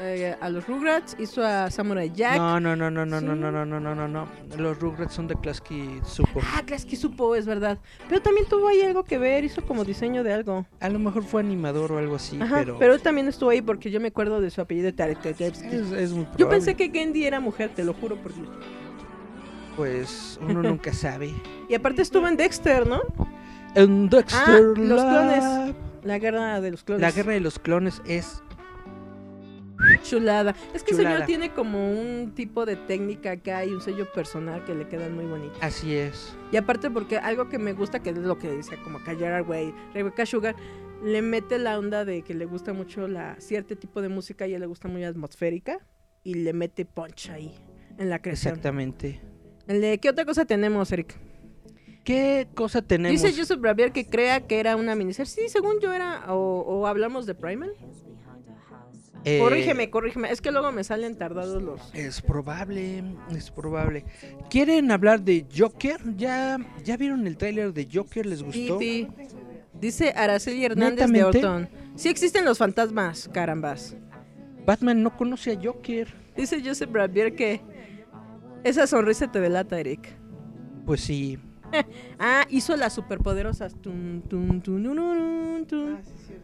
Eh, a los Rugrats, hizo a Samurai Jack. No, no, no, no, no, Sí. no, no, no, no, no, no, no. Los Rugrats son de Klasky Supo. Ah, Klasky supo, es verdad. Pero también tuvo ahí algo que ver, hizo como diseño de algo. A lo mejor fue animador o algo así, Ajá, pero, pero... él también estuvo ahí porque yo me acuerdo de su apellido de Taretevsky. es, es muy Yo pensé que Gendy era mujer, te lo juro por Dios. Pues uno nunca sabe. Y aparte estuvo en Dexter, ¿no? En Dexter Ah, los clones. La guerra de los clones. La guerra de los clones es Chulada. Es que el señor tiene como un tipo de técnica acá y un sello personal que le quedan muy bonitos. así es. Y aparte porque algo que me gusta, que es lo que decía como Callar Way, Rebecca Sugar, le mete la onda de que le gusta mucho la cierto tipo de música y a le gusta muy atmosférica y le mete punch ahí en la creación. Exactamente. ¿Qué otra cosa tenemos, Eric? ¿Qué cosa tenemos? Dice Joseph Bravier que crea que era una miniserie. Sí, según yo era. O, o hablamos de Primal. Eh, Corrígeme, corrígeme. Es que luego me salen tardados los. Es probable, es probable. ¿Quieren hablar de Joker? ¿Ya, ya vieron el tráiler de Joker? ¿Les gustó? E.T.. Dice Araceli Hernández de. Orton. Sí existen los fantasmas, carambas. Batman no conoce a Joker. Dice Joseph Bravier que esa sonrisa te delata, Eric. Pues sí. Ah, hizo las superpoderosas. Tun, tun, tun, tun, tun, tun. Ah, sí, sí.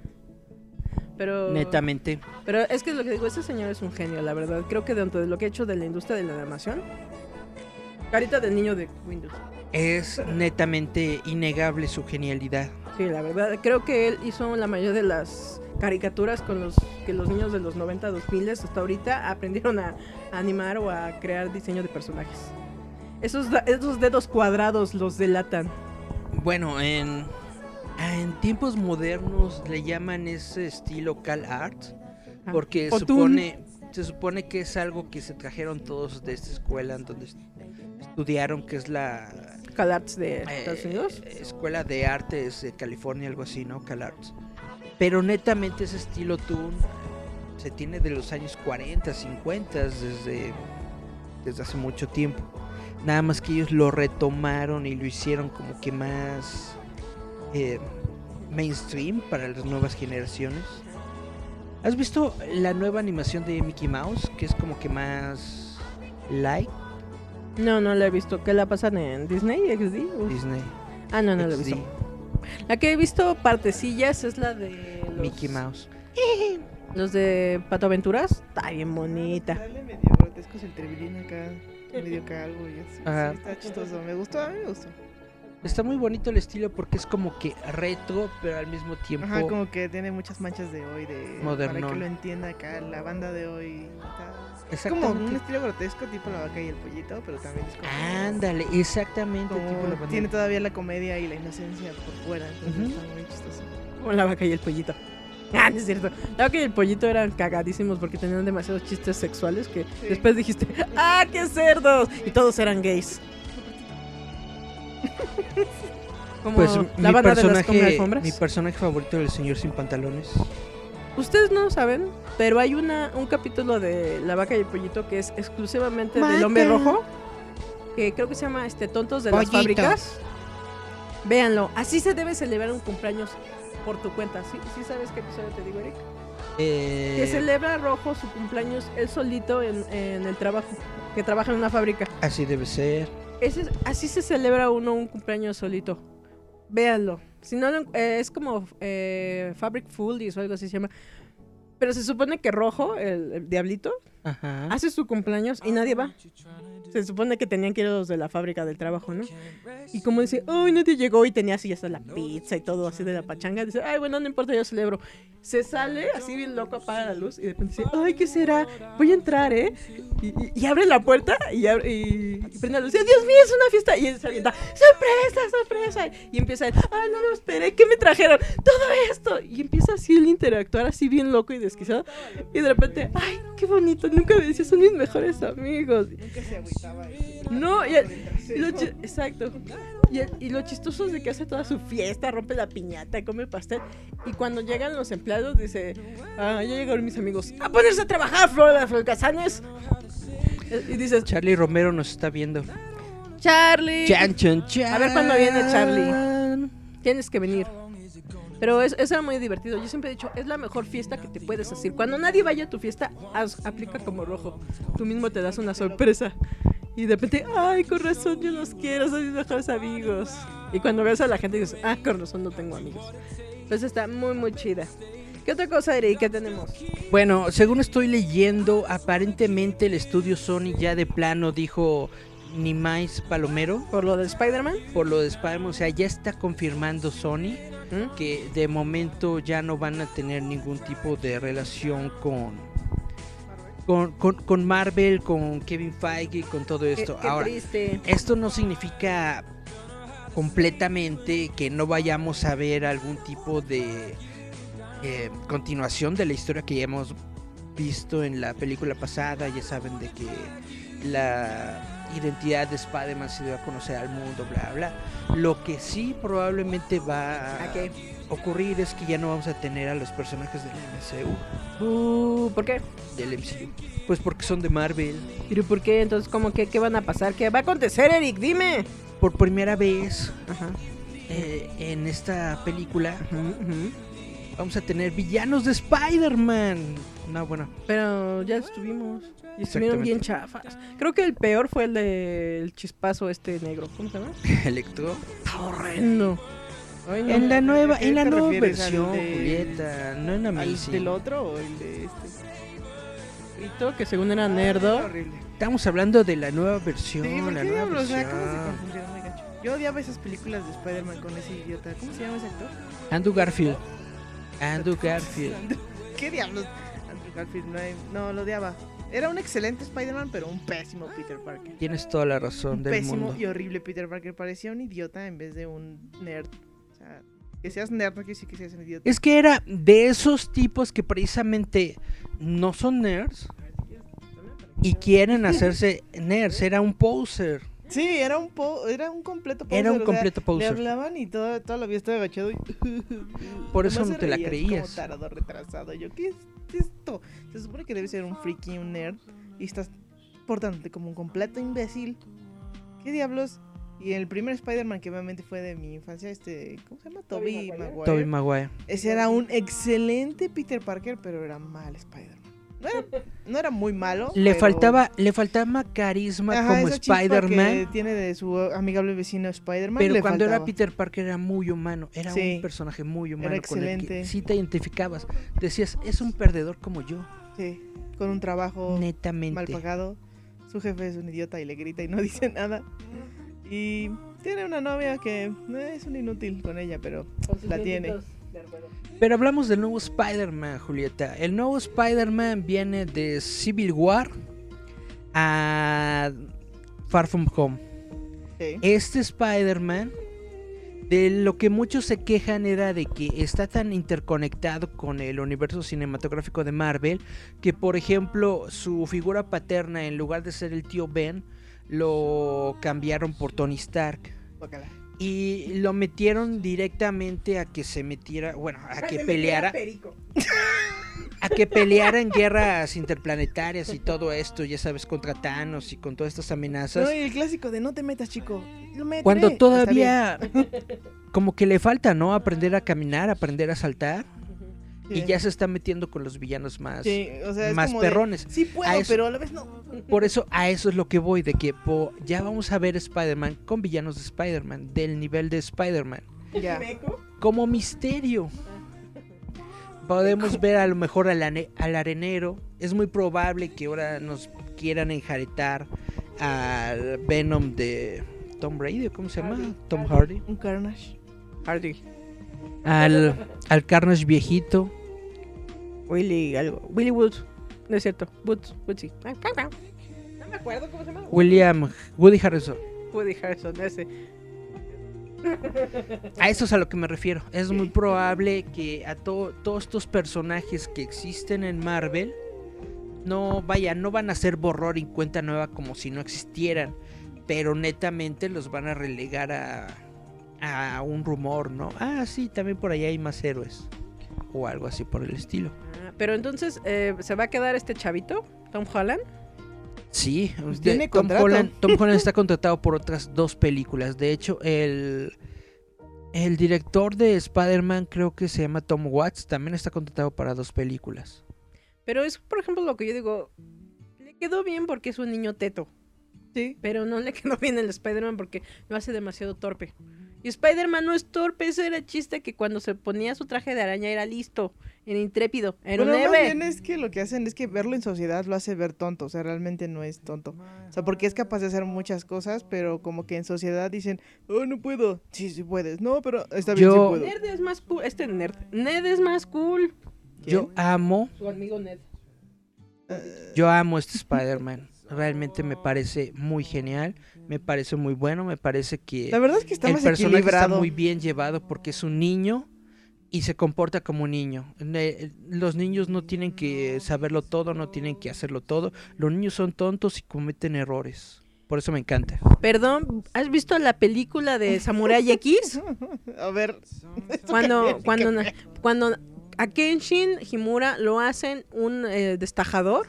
Pero. Netamente. Pero es que lo que digo, ese señor es un genio, la verdad. Creo que dentro de lo que ha hecho de la industria de la animación. Carita del niño de Windows. Es netamente innegable su genialidad. Sí, la verdad. Creo que él hizo la mayoría de las caricaturas con los que los niños de los 90, 2000 hasta ahorita aprendieron a, a animar o a crear diseño de personajes. Esos, esos dedos cuadrados los delatan. Bueno, en, en tiempos modernos le llaman ese estilo cal art. Ah, Porque supone, se supone que es algo que se trajeron todos de esta escuela en donde est- estudiaron, que es la CalArts de eh, Estados Unidos. Escuela de Artes de California, algo así, ¿no? Cal Arts. Pero netamente ese estilo Toon se tiene de los años 40, 50, desde, desde hace mucho tiempo. Nada más que ellos lo retomaron y lo hicieron como que más eh, mainstream para las nuevas generaciones. ¿Has visto la nueva animación de Mickey Mouse? Que es como que más light No, no la he visto. ¿Qué la pasan en Disney? XD? Uf. Disney. Ah, no, no la he XD, visto. La que he visto partecillas es la de los, Mickey Mouse. los de Pato Aventuras. Está bien bonita. Dale medio grotesco el trevilín acá, medio calvo y así. Ajá. Sí, está chistoso. Me gustó, a mí me gustó. Está muy bonito el estilo porque es como que retro, pero al mismo tiempo Ajá, como que tiene muchas manchas de hoy, de para Modernón. que lo entienda acá la banda de hoy. está- como Exactamente. un estilo grotesco, tipo la vaca y el pollito, pero también es como. Ándale, exactamente. como tipo la tiene todavía la comedia y la inocencia por fuera, entonces Ujú. está muy chistoso. Como la vaca y el pollito. Ah, no es cierto. La vaca y el pollito eran cagadísimos porque tenían demasiados chistes sexuales que después dijiste, ¡ah, qué cerdos! Y todos eran gays. Como Pues la mi banda de las personaje, alfombras. mi personaje favorito del señor sin pantalones. Ustedes no saben, pero hay una un capítulo de La vaca y el pollito que es exclusivamente del hombre rojo, que creo que se llama este Tontos de las fábricas. Véanlo, así se debe celebrar un cumpleaños por tu cuenta. ¿Sí, sí sabes qué episodio te digo, Eric? Eh, Que celebra Rojo su cumpleaños él solito en, en el trabajo, que trabaja en una fábrica. así debe ser. Ese es- así se celebra uno un cumpleaños solito. Véanlo. Si no, lo- eh, es como eh, Fabric Foolies o algo así se llama. Pero se supone que Rojo, el, el diablito, Ajá. hace su cumpleaños y nadie va. Se supone que tenían que ir los de la fábrica del trabajo, ¿no? Y como dice, ay, nadie llegó y tenía así hasta la pizza y todo así de la pachanga. Dice, ay, bueno, no importa, yo celebro. Se sale así bien loco, apaga la luz y de repente dice, ay, ¿qué será? Voy a entrar, ¿eh? Y, y- y abre la puerta y, abre- y, y prende la luz. Y, Dios mío, es una fiesta. Y él se avienta, sorpresa, sorpresa. Y empieza a ay, no lo esperé, ¿qué me trajeron? Todo esto. Y empieza así el interactuar así bien loco y desquiciado. Y de repente, ay, qué bonito, nunca me decía, son mis mejores amigos. Nunca se agüitaba. No, y, el- y lo chi- exacto. Y, el- y lo chistoso es de que hace toda su fiesta, rompe la piñata, come pastel. Y cuando llegan los empleados, dice: Ah, ya llegaron mis amigos. A ponerse a trabajar, Flora Frolcasanes. Y dices: Charlie Romero nos está viendo. Charlie, Chan, chan, chan. A ver cuándo viene Charlie. tienes que venir. Pero es, eso era muy divertido. Yo siempre he dicho, es la mejor fiesta que te puedes hacer. Cuando nadie vaya a tu fiesta, haz- aplica como rojo. Tú mismo te das una sorpresa. Y de repente, ay, con razón, yo los quiero, son mis mejores amigos. Y cuando ves a la gente dices, ah, con razón no tengo amigos. Pues está muy, muy chida. ¿Qué otra cosa, Eric? ¿Qué tenemos? Bueno, según estoy leyendo, aparentemente el estudio Sony ya de plano dijo ni más palomero ¿Por lo de Spider-Man? por lo de Spider-Man. O sea, ya está confirmando Sony ¿Mm? que de momento ya no van a tener ningún tipo de relación con con, con, con Marvel, con Kevin Feige, con todo Qué, esto. qué Ahora, triste. esto no significa completamente que no vayamos a ver algún tipo de eh, continuación de la historia que ya hemos visto en la película pasada. Ya saben de que la identidad de Spider-Man se dio a conocer al mundo, bla, bla. Lo que sí probablemente va ¿A ocurrir es que ya no vamos a tener a los personajes del MCU, Uh, ¿Por qué? del MCU. Pues porque son de Marvel. ¿Pero por qué? Entonces, ¿cómo que qué van a pasar? ¿Qué va a acontecer, Eric? Dime. Por primera vez Ajá. eh, en esta película. Vamos a tener villanos de Spider-Man. No, bueno, Pero ya estuvimos. Y estuvieron bien chafas. Creo que el peor fue el del chispazo este negro. ¿Cómo se llama? Electro. Está horrendo. Ay, no. En la nueva, ¿A qué en la nueva versión, de- Julieta, no en ¿Al Amazing. del otro o el de este? Grito, que según era Ah, nerdo. horrible. Estamos hablando de la nueva versión, Sí, ¿por la qué nueva diablos? O sea, ¿cómo se versión. Yo odiaba esas películas de Spider-Man con ese idiota. ¿Cómo se llama ese actor? Andrew Garfield. Andrew Garfield. ¿Qué diablos? Andrew Garfield no, hay- no lo odiaba. Era un excelente Spider-Man, pero un pésimo Peter Parker. Tienes toda la razón Un del pésimo mundo. y horrible Peter Parker. Parecía un idiota en vez de un nerd. O sea, que seas nerd no quiere decir que seas un idiota. Es que era de esos tipos que precisamente no son nerds y quieren hacerse nerds. Era un poser. Sí, era un po era un completo poser. Era un o sea, completo Le poser. hablaban y todo, toda la vida estaba agachado y... Por eso no se te la reía, creías. Como tarado retrasado. Yo, ¿qué es esto? Se supone que debes ser un freaky, un nerd. Y estás portándote como un completo imbécil. ¿Qué diablos? Y el primer Spider-Man que obviamente fue de mi infancia, este... ¿Cómo se llama? Tobey Maguire. Tobey Maguire. Ese era un excelente Peter Parker, pero era mal Spider-Man. No era, no era muy malo. Le pero- faltaba, le faltaba carisma Ajá, como Spider-Man. tiene de su amigable vecino Spider-Man. Pero le cuando era. Peter Parker era muy humano, era Sí. un personaje muy humano Era con el que excelente. sí te identificabas. Decías, es un perdedor como yo, Sí, con un trabajo mal netamente. pagado. Su jefe es un idiota y le grita y no dice nada. Y tiene una novia que eh, es un inútil con ella, pero la tiene. Pero hablamos del nuevo Spider-Man, Julieta. El nuevo Spider-Man viene de Civil War a Far From Home. Sí. Este Spider-Man, de lo que muchos se quejan era de que está tan interconectado con el universo cinematográfico de Marvel que, por ejemplo, su figura paterna, en lugar de ser el tío Ben, lo cambiaron por Tony Stark. Y lo metieron directamente a que se metiera, bueno, a que peleara, a que peleara en guerras interplanetarias y todo esto, ya sabes, contra Thanos y con todas estas amenazas. No, y el clásico de no te metas, chico. Cuando todavía como que le falta, ¿no? Aprender a caminar, aprender a saltar. Y ya se está metiendo con los villanos más, Sí, o sea, es más de, perrones. sí puedo, eso- pero a la vez no. Por eso, a eso es lo que voy, de que po- ya vamos a ver Spider-Man con villanos de Spider-Man, del nivel de Spider-Man. Ya. Como misterio. Podemos ver a lo mejor al, al arenero. Es muy probable que ahora nos quieran enjaretar al Venom de Tom Brady, ¿o ¿cómo se llama? Tom Hardy. Un Carnage. Hardy. Al, al Carnage viejito. Willy algo. Willy Woods. No es cierto. Woods. Woodsy. Ah, No me acuerdo cómo se llama. William Woody Harrison. Woody Harrison, ese. A eso es a lo que me refiero. Es muy probable que a to- todos estos personajes que existen en Marvel no vaya, no van a ser borror y cuenta nueva como si no existieran, pero netamente los van a relegar a, a un rumor, ¿no? Ah, sí, también por ahí hay más héroes o algo así por el estilo. Pero entonces, eh, ¿se va a quedar este chavito? Tom Holland. Sí, tiene Tom contrato. Holland, Tom Holland está contratado por otras dos películas. De hecho, el El director de Spider-Man creo que se llama Tom Watts, también está contratado para dos películas. Pero es, por ejemplo, lo que yo digo, le quedó bien porque es un niño teto. Sí. Pero no le quedó bien el Spider-Man porque lo hace demasiado torpe. Y Spider-Man no es torpe, ese era el chiste que cuando se ponía su traje de araña era listo, era intrépido, era un héroe. bien es que lo que hacen es que verlo en sociedad lo hace ver tonto, o sea, realmente no es tonto. O sea, porque es capaz de hacer muchas cosas, pero como que en sociedad dicen, oh, no puedo. Sí, sí puedes. No, pero está bien, Yo- sí puedo. Es más cool, este Ned. Ned es más cool. Yo amo, Su amigo Ned. yo amo este Spider-Man. Realmente me parece muy genial, me parece muy bueno, me parece que La verdad es que está el más personaje está muy bien llevado porque es un niño y se comporta como un niño. Ne- Los niños no tienen que saberlo todo, no tienen que hacerlo todo. Los niños son tontos y cometen errores. Por eso me encanta. Perdón, ¿has visto la película de Samurai X? A ver. cuando, cuando, cuando a Kenshin Himura lo hacen un eh, destajador.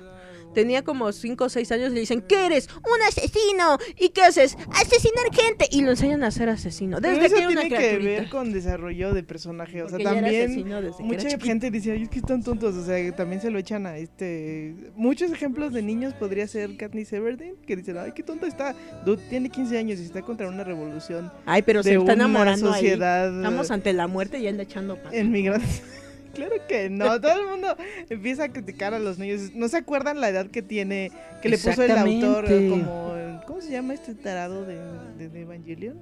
Tenía como 5 o 6 años y le dicen, ¿qué eres? ¡Un asesino! ¿Y qué haces? ¡Asesinar gente! Y lo enseñan a ser asesino. Pero Desde eso que era una tiene que criaturita. ver con desarrollo de personaje. O sea, también que mucha gente dice, ay, es que están tontos. O sea, también se lo echan a este. Muchos ejemplos de niños podría ser Katniss Everdeen, que dicen, ay, qué tonta está. Dude, tiene 15 años y está contra una revolución Ay, pero se está enamorando ahí. sociedad Estamos ante la muerte y anda echando pan. en migración. Claro que no, todo el mundo empieza a criticar a los niños. ¿No se acuerdan la edad que tiene, que le puso el autor como, ¿cómo se llama este tarado de, de, de Evangelion?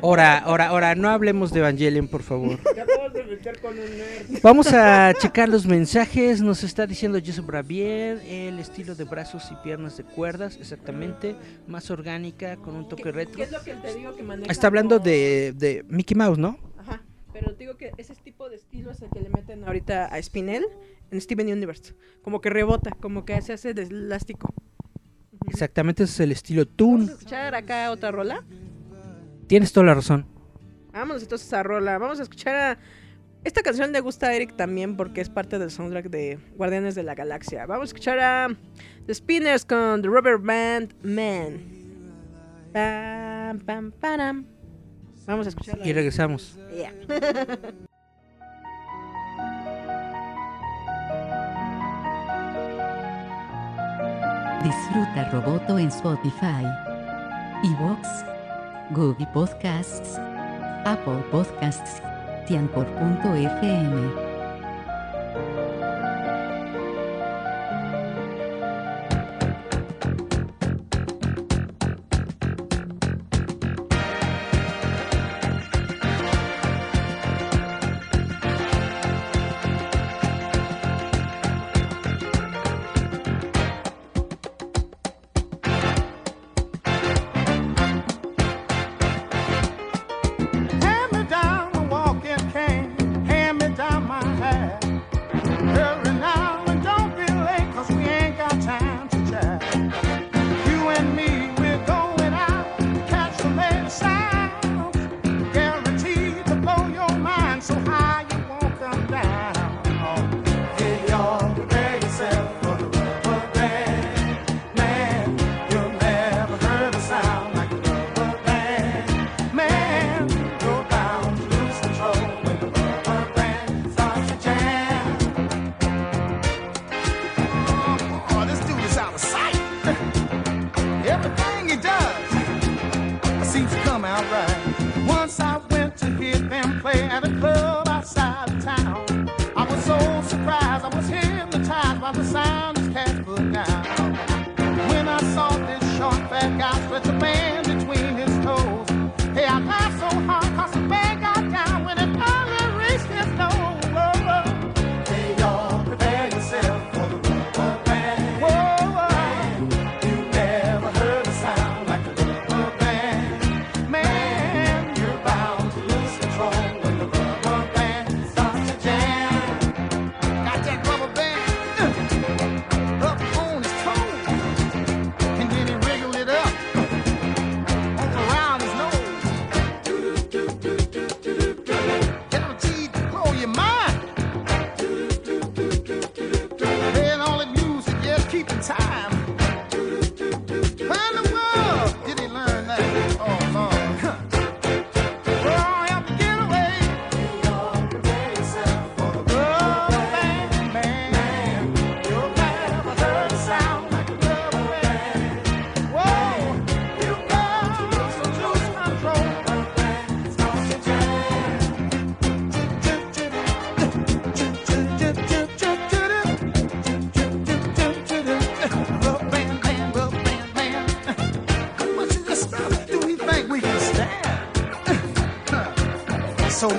Ahora, ahora, ahora, no hablemos de Evangelion, por favor. Vamos a checar los mensajes. Nos está diciendo Joseph Bravier el estilo de brazos y piernas de cuerdas, exactamente, más orgánica, con un toque ¿Qué, retro. qué es lo que te digo que maneja? Está hablando como- de, de Mickey Mouse, ¿no? Pero digo que ese tipo de estilo es el que le meten ahorita a Spinel en Steven Universe. Como que rebota, como que se hace de elástico. Exactamente, ese es el estilo Vamos Toon. a escuchar acá otra rola. Tienes toda la razón. Vamos entonces a rola. Vamos a escuchar a... Esta canción le gusta a Eric también porque es parte del soundtrack de Guardianes de la Galaxia. Vamos a escuchar a The Spinners con The Rubber Band Man. Pam, pam, param. Vamos a escucharla. Y regresamos. Yeah. Disfruta Roboto en Spotify, Evox, Google Podcasts, Apple Podcasts, Tianpor.fm.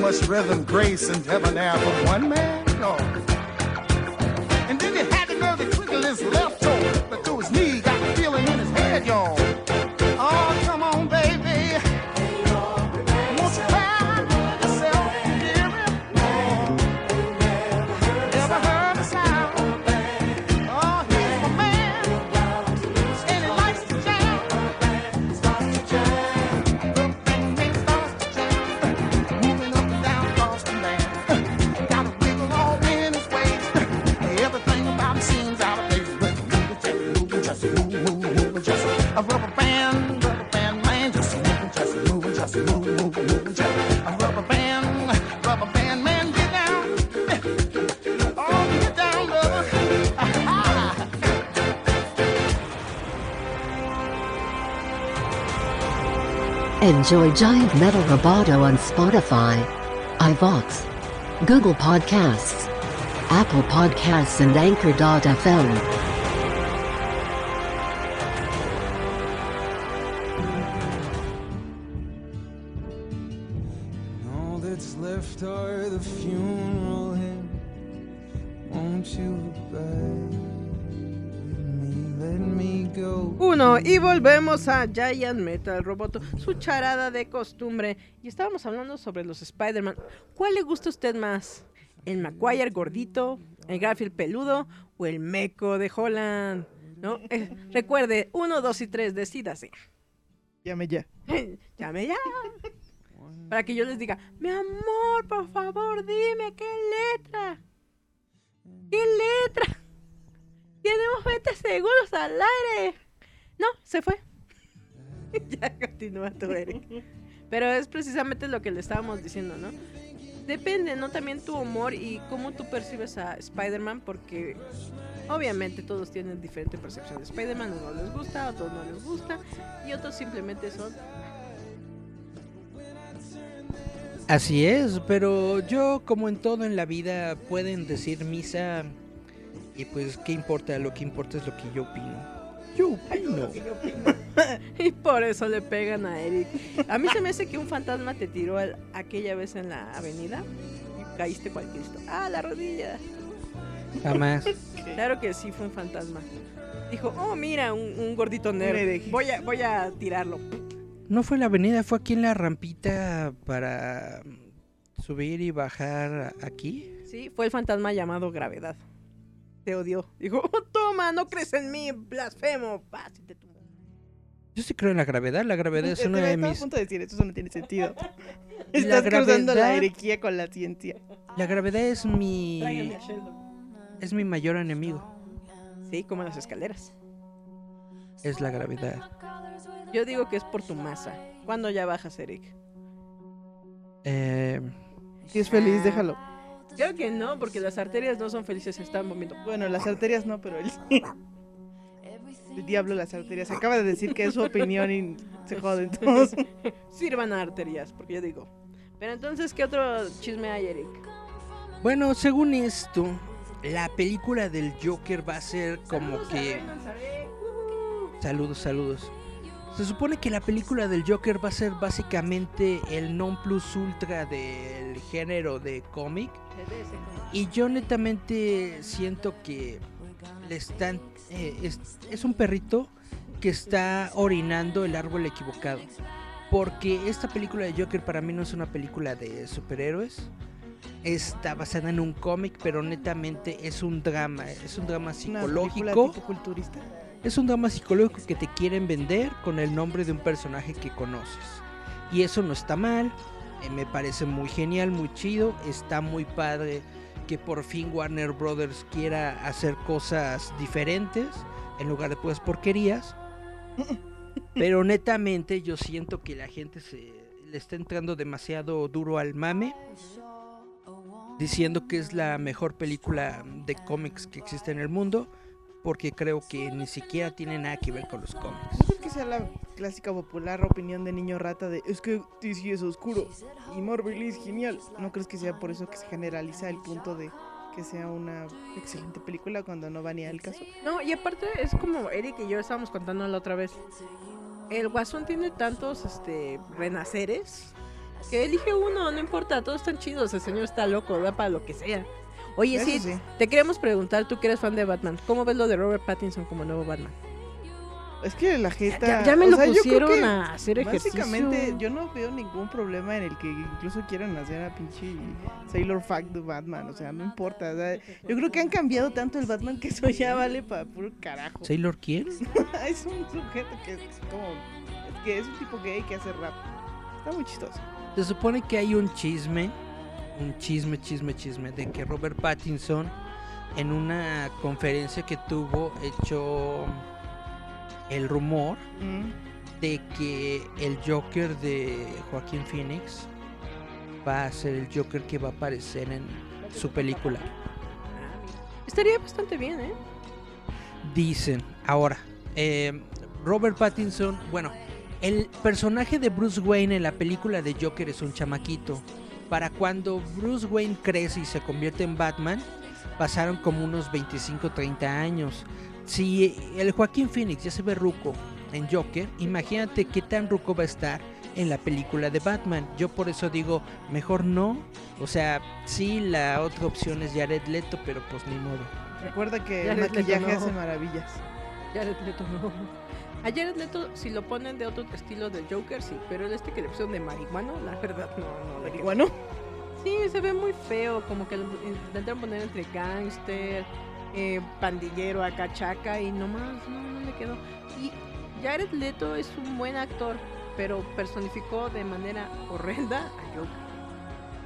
much rhythm, grace, and debonair from one man? Enjoy Giant Metal Roboto on Spotify, iVox, Google Podcasts, Apple Podcasts, and Anchor.fm. Are the funeral hymns. Won't you Uno, y volvemos a Giant Metal Roboto, su charada de costumbre. Y estábamos hablando sobre los Spider-Man. ¿Cuál le gusta a usted más? ¿El Maguire gordito? ¿El Garfield peludo? ¿O el meco de Holland? ¿No? Eh, recuerde, uno, dos y tres, decídase. Llame ya. Llame ya. Para que yo les diga, mi amor, por favor, dime qué letra. ¿Qué letra? Tenemos 20 segundos al aire. No, se fue. ya continúa tú, Eric. Pero es precisamente lo que le estábamos diciendo, ¿no? Depende, ¿no? También tu humor y cómo tú percibes a Spider-Man, porque obviamente todos tienen diferente percepción de Spider-Man. Unos les gusta, otros no les gusta, y otros simplemente son Así es, pero yo como en todo en la vida pueden decir misa y pues qué importa, lo que importa es lo que yo opino. Yo opino. y por eso le pegan a Eric. A mí se me hace que un fantasma te tiró aquella vez en la avenida y caíste cual Cristo. Ah, la rodilla. Jamás. Claro que sí fue un fantasma. Dijo, oh mira, un, un gordito nerd. hereje. Voy a, voy a tirarlo. No fue en la avenida, fue aquí en la rampita para subir y bajar aquí. Sí, fue el fantasma llamado Gravedad. Te odió. Dijo, "Oh, toma, no crees en mí, blasfemo. Paz, te tumbó. Yo sí creo en la gravedad, la gravedad es una de estaba mis... a punto de decir, eso no tiene sentido. La Estás cruzando la gravedad- herejía con la ciencia. La gravedad es mi... Es mi mayor enemigo. Sí, como las escaleras. Es la gravedad. Yo digo que es por tu masa. ¿Cuándo ya bajas, Eric? Eh, Si es feliz, déjalo. Creo que no, porque las arterias no son felices, se están moviendo. Bueno, las arterias no, pero él sí. El diablo las arterias. Acaba de decir que es su opinión y se joden todos. Sirvan a arterias, porque yo digo. Pero entonces, ¿qué otro chisme hay, Eric? Bueno, según esto, la película del Joker va a ser como que... Saludos, saludos. Se supone que la película del Joker va a ser básicamente el non plus ultra del género de cómic. Y yo netamente siento que le están... eh, es, es un perrito que está orinando el árbol equivocado. Porque esta película de Joker para mí no es una película de superhéroes. Está basada en un cómic, pero netamente es un drama. Es un drama Una película psicológico. tipo culturista. Es un drama psicológico que te quieren vender con el nombre de un personaje que conoces. Y eso no está mal. eh, me parece muy genial, muy chido. Está muy padre que por fin Warner Brothers quiera hacer cosas diferentes en lugar de pues porquerías. Pero netamente yo siento que la gente se le está entrando demasiado duro al mame. Diciendo que es la mejor película de cómics que existe en el mundo porque creo que ni siquiera tiene nada que ver con los cómics. ¿No crees que sea la clásica popular opinión de niño rata de es que DC es oscuro y Marvel es genial? ¿No crees que sea por eso que se generaliza el punto de que sea una excelente película cuando no va ni al caso? No, y aparte es como Eric y yo estábamos contando la otra vez. El Guasón tiene tantos este renaceres Que elige uno, no importa, todos están chidos, el señor está loco, da para lo que sea. Oye, sí, sí. te queremos preguntar, tú que eres fan de Batman, ¿cómo ves lo de Robert Pattinson como nuevo Batman? Es que la jeta. Ya, ya me o lo sea, yo creo pusieron que a hacer ejercicio. Básicamente, yo no veo ningún problema en el que incluso quieran hacer a pinche Sailor Fact de Batman. O sea, no importa. o sea, yo creo que han cambiado tanto el Batman que eso ya vale para puro carajo. ¿Sailor quién? es un sujeto que es como. que es un tipo gay que hace rap. Está muy chistoso. Se supone que hay un chisme, un chisme, chisme, chisme, de que Robert Pattinson en una conferencia que tuvo echó el rumor Mm. de que el Joker de Joaquín Phoenix va a ser el Joker que va a aparecer en su película. Estaría bastante bien, ¿eh? Dicen, ahora, eh, Robert Pattinson, bueno, el personaje de Bruce Wayne en la película de Joker es un chamaquito. Para cuando Bruce Wayne crece y se convierte en Batman, pasaron como unos 25, 30 años. Si el Joaquín Phoenix ya se ve ruco en Joker, imagínate qué tan ruco va a estar en la película de Batman. Yo por eso digo, mejor no. O sea, sí, la otra opción es Jared Leto, pero pues ni modo. Recuerda que Ya el maquillaje leto, no. hace maravillas. Jared Leto no. A Jared Leto, si lo ponen de otro estilo de Joker, sí, pero el este que le pusieron de marihuano, la verdad no, no. Bueno, Sí, se ve muy feo, como que lo intentaron poner entre gángster, eh, pandillero, acá chaca, y nomás no, no le quedó. Y Jared Leto es un buen actor, pero personificó de manera horrenda a Joker.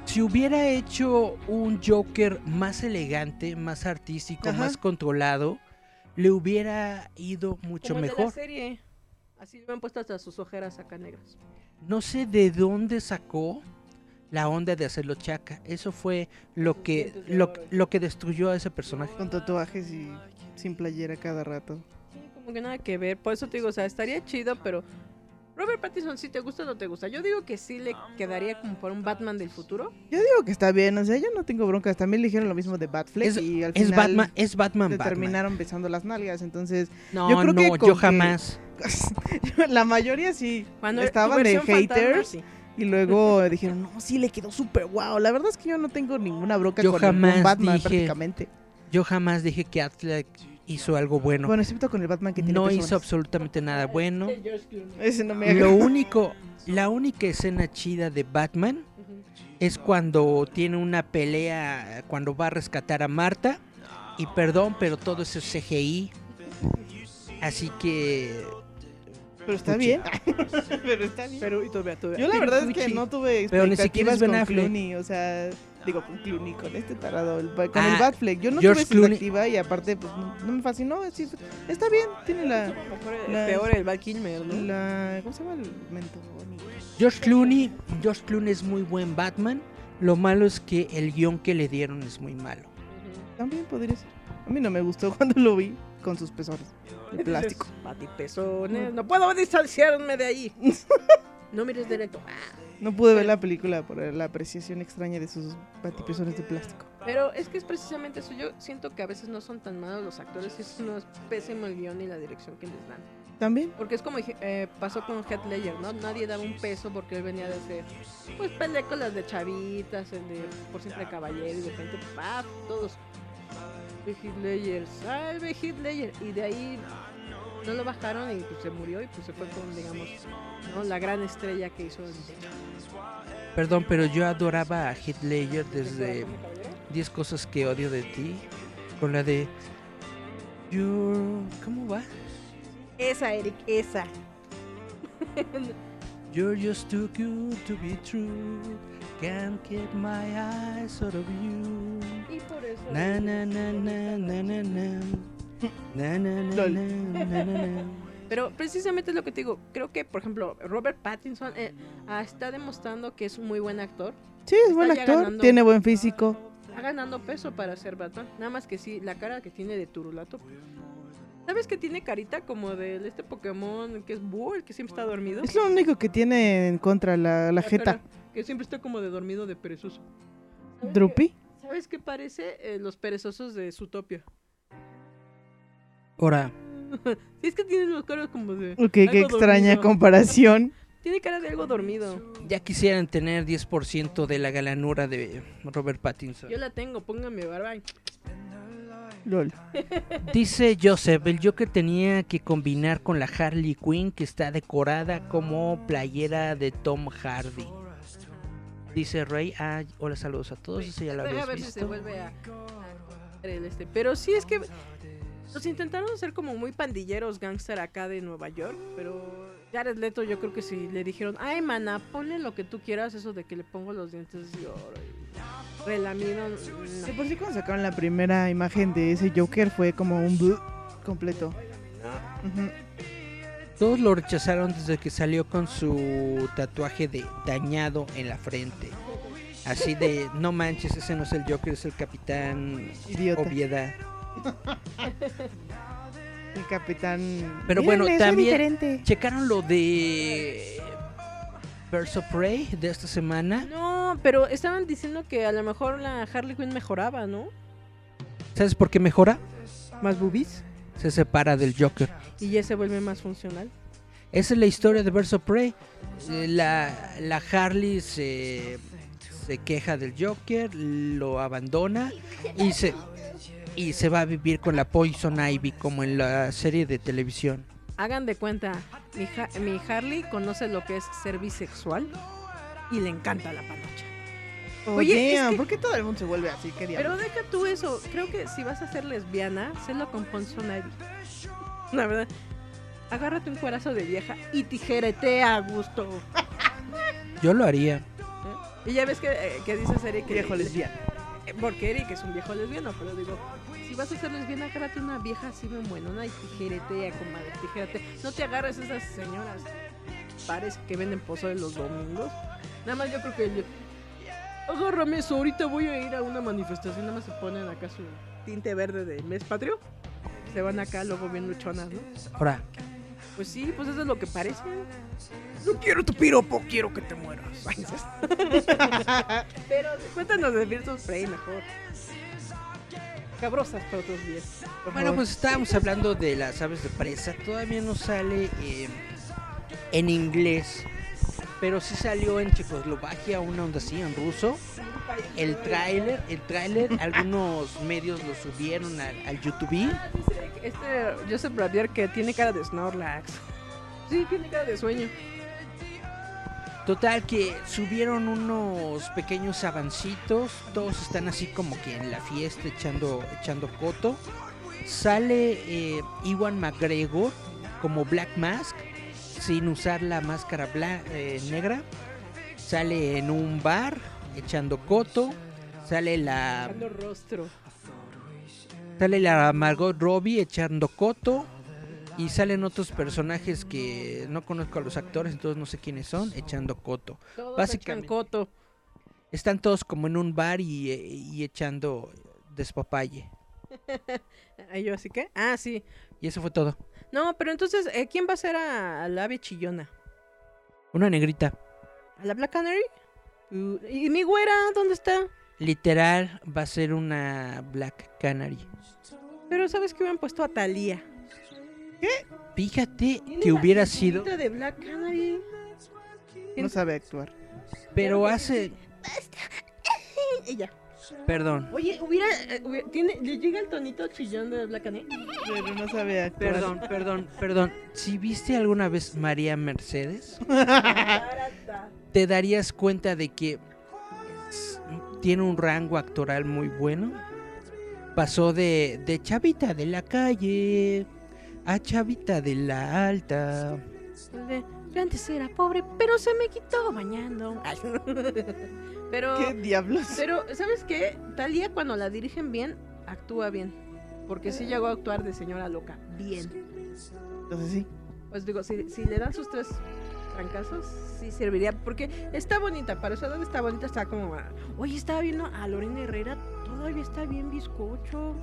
Si hubiera hecho un Joker más elegante, más artístico, Ajá. más controlado, le hubiera ido mucho Como el de la mejor. serie. Así le han puesto hasta sus ojeras acá negras. No sé de dónde sacó la onda de hacerlo chaca. Eso fue lo que lo, lo que destruyó a ese personaje. con tatuajes y sin playera cada rato. Sí, como que nada que ver. Por eso te digo, o sea, estaría chido, pero Robert Pattinson, si te gusta o no te gusta. Yo digo que sí le quedaría como para un Batman del futuro. Yo digo que está bien, o sea, yo no tengo broncas. También le dijeron lo mismo de Batfleck Es, y al es final Batman, es Batman, Batman. terminaron besando las nalgas. Entonces, No, yo creo no, que yo que- jamás. la mayoría sí Cuando estaban de fantasma, haters sí. y luego dijeron, no, sí le quedó súper guau. La verdad es que yo no tengo ninguna bronca Yo con jamás ningún Batman dije- prácticamente. Yo jamás dije que Affleck hizo algo bueno. Bueno, excepto con el Batman que tiene no hizo absolutamente nada bueno. Ese no me Lo único, la única escena chida de Batman es cuando tiene una pelea, cuando va a rescatar a Marta. Y perdón, pero todo eso es CGI. Así que... Pero está bien. Pero está bien. Pero, y todavía, todavía. Yo la verdad es que no tuve Pero ni siquiera expectativas es Ben con Affleck. Clooney, o sea, digo con Clooney, con este tarado, el con Ah, el Batfleck. Yo no George tuve Clooney- expectativa y aparte pues no, no me fascinó, es está bien, tiene la, Mejor el- la- peor el Val Kilmer, ¿no? la ¿cómo se llama el mentón? George Clooney, George Clooney es muy buen Batman. Lo malo es que el guion que le dieron es muy malo. También podría ser. A mí no me gustó cuando lo vi con sus pezones de plástico. Patipezones. No puedo distanciarme de ahí. No mires directo. Ah. No pude ver la película por la apreciación extraña de sus batipezones de plástico. Pero es que es precisamente eso. Yo siento que a veces no son tan malos los actores. Es no es pésimo el guion y la dirección que les dan. También. Porque es como eh, pasó con Heath Ledger, ¿no? Nadie daba un peso porque él venía de hacer, pues, películas de chavitas, el de Por Siempre Caballero, y de repente, ¡paf! Todos. Heath Ledger, salve Heath Ledger. Y de ahí no lo bajaron y pues se murió y pues se fue con, digamos, ¿no? La gran estrella que hizo. el- Perdón, pero yo adoraba a Heath Ledger desde 10 cosas que odio de ti. Con la de... You're... ¿Cómo va? Esa, Eric, esa. You're just too good to be true. Can't keep my eyes out of you. Y por eso. Na na na na na na na. Na na na Lol. na na na na. Pero precisamente es lo que te digo. Creo que, por ejemplo, Robert Pattinson eh, ah, está demostrando que es un muy buen actor. Sí, es buen Está ya actor, ganando. tiene buen físico. Está ganando peso para ser Batman. Nada más que sí, la cara que tiene de turulato. ¿Sabes que tiene carita como de este Pokémon que es Búho, el que siempre está dormido? Es lo único que tiene en contra la, la La jeta. cara, que siempre está como de dormido, de perezoso. ¿Sabes Drupi. qué- ¿Sabes qué parece? Eh, los perezosos de Zootopia. Ahora, Sí, es que tienen los caras como de... Ok, qué extraña dormido. comparación. Tiene cara de algo dormido. Ya quisieran tener 10% de la galanura de Robert Pattinson. Yo la tengo, póngame barba. LOL. Dice Joseph, el Joker tenía que combinar con la Harley Quinn que está decorada como playera de Tom Hardy. Dice Ray, ah, hola, saludos a todos, eso ya lo habías ver si se visto. vuelve a, a este. Pero sí es que los intentaron hacer como muy pandilleros gangster acá de Nueva York, pero Jared Leto yo creo que si le dijeron, ay mana, ponle lo que tú quieras, eso de que le pongo los dientes de oro y relamido, no. De por sí cuando sacaron la primera imagen de ese Joker fue como un blue completo. Todos lo rechazaron desde que salió con su tatuaje de dañado en la frente. Así de, no manches, ese no es el Joker, es el Capitán Idiota. Obviedad. El capitán. Pero bueno, también diferente. checaron lo de Birds of Prey de esta semana. No, pero estaban diciendo que a lo mejor la Harley Quinn mejoraba, ¿no? ¿Sabes por qué mejora? Más boobies Se separa del Joker. y ya se vuelve más funcional. Esa es la historia de Birds of Prey. Eh, La, la Harley se, se queja del Joker, lo abandona y se, y se va a vivir con la Poison Ivy como en la serie de televisión. Hagan de cuenta, mi, Ha- mi Harley conoce lo que es ser bisexual y le encanta la panocha. Oye, Oye, es que- ¿por qué todo el mundo se vuelve así? ¿Qué Pero deja tú eso, creo que si vas a ser lesbiana, sélo con Poison Ivy. La verdad, agárrate un cuerazo de vieja y tijeretea a gusto. Yo lo haría. Y ya ves que, eh, que dice Eric que... Viejo lesbiano. Porque Eric es un viejo lesbiano, pero digo, si vas a ser lesbiana, agárrate una vieja así bien buenona y tijeretea, comadre, tijerete. No te agarres esas señoras pares que venden pozole los domingos. Nada más yo creo que el- agárrame eso, ahorita voy a ir a una manifestación, nada más se ponen acá su tinte verde de mes patrio. Se van acá luego bien luchonas, ¿no? Ahora, Pues sí, pues eso es lo que parece. No quiero tu piropo, quiero que te mueras. Pero cuéntanos de of Prey mejor. Cabrosas para otros días. bueno, pues estábamos hablando de las aves de presa. Todavía no sale eh, en inglés, pero sí salió en Checoslovaquia, una onda así, en ruso. El tráiler, el tráiler, algunos medios lo subieron al, al YouTube. Dice Este Joseph Bradier que tiene cara de Snorlax. Sí, tiene cara de sueño. Total que subieron unos pequeños avancitos, todos están así como que en la fiesta echando, echando coto. Sale eh, Iwan McGregor como Black Mask sin usar la máscara bla- eh, negra. Sale en un bar echando coto. Sale la rostro. Sale la Margot Robbie echando coto. Y salen otros personajes que no conozco a los actores, entonces no sé quiénes son, echando coto. Todos Básicamente. echan coto. Están todos como en un bar y, eh, y echando despapalle. Yo así que. Ah, sí. Y eso fue todo. No, pero entonces, eh, ¿quién va a ser a, a la ave chillona? Una negrita. ¿A la Black Canary? Uh, ¿Y mi güera? ¿Dónde está? Literal va a ser una Black Canary. Pero ¿sabes que hubieran puesto a Thalía? Fíjate Tiene que la hubiera sido, de Black Canary. No sabe actuar. pero hace, Ella. perdón, Oye, hubiera, eh, hubiera- tiene, le llega el tonito chillón de Black Canary. Pero no sabe actuar. perdón, perdón, perdón. Si viste alguna vez María Mercedes, te darías cuenta de que tiene un rango actoral muy bueno. Pasó de, de chavita de la calle a chavita de la alta. De, yo antes era pobre, pero se me quitó bañando. Ay. pero, ¿Qué diablos? pero, ¿sabes qué? Talía cuando la dirigen bien, actúa bien. Porque sí llegó a actuar de señora loca. Bien. Entonces sí. Pues digo, si, si le dan sus tres trancazos, sí serviría. Porque está bonita, para su edad está bonita, está como... Oye, estaba viendo a Lorena Herrera, todavía está bien bizcocho.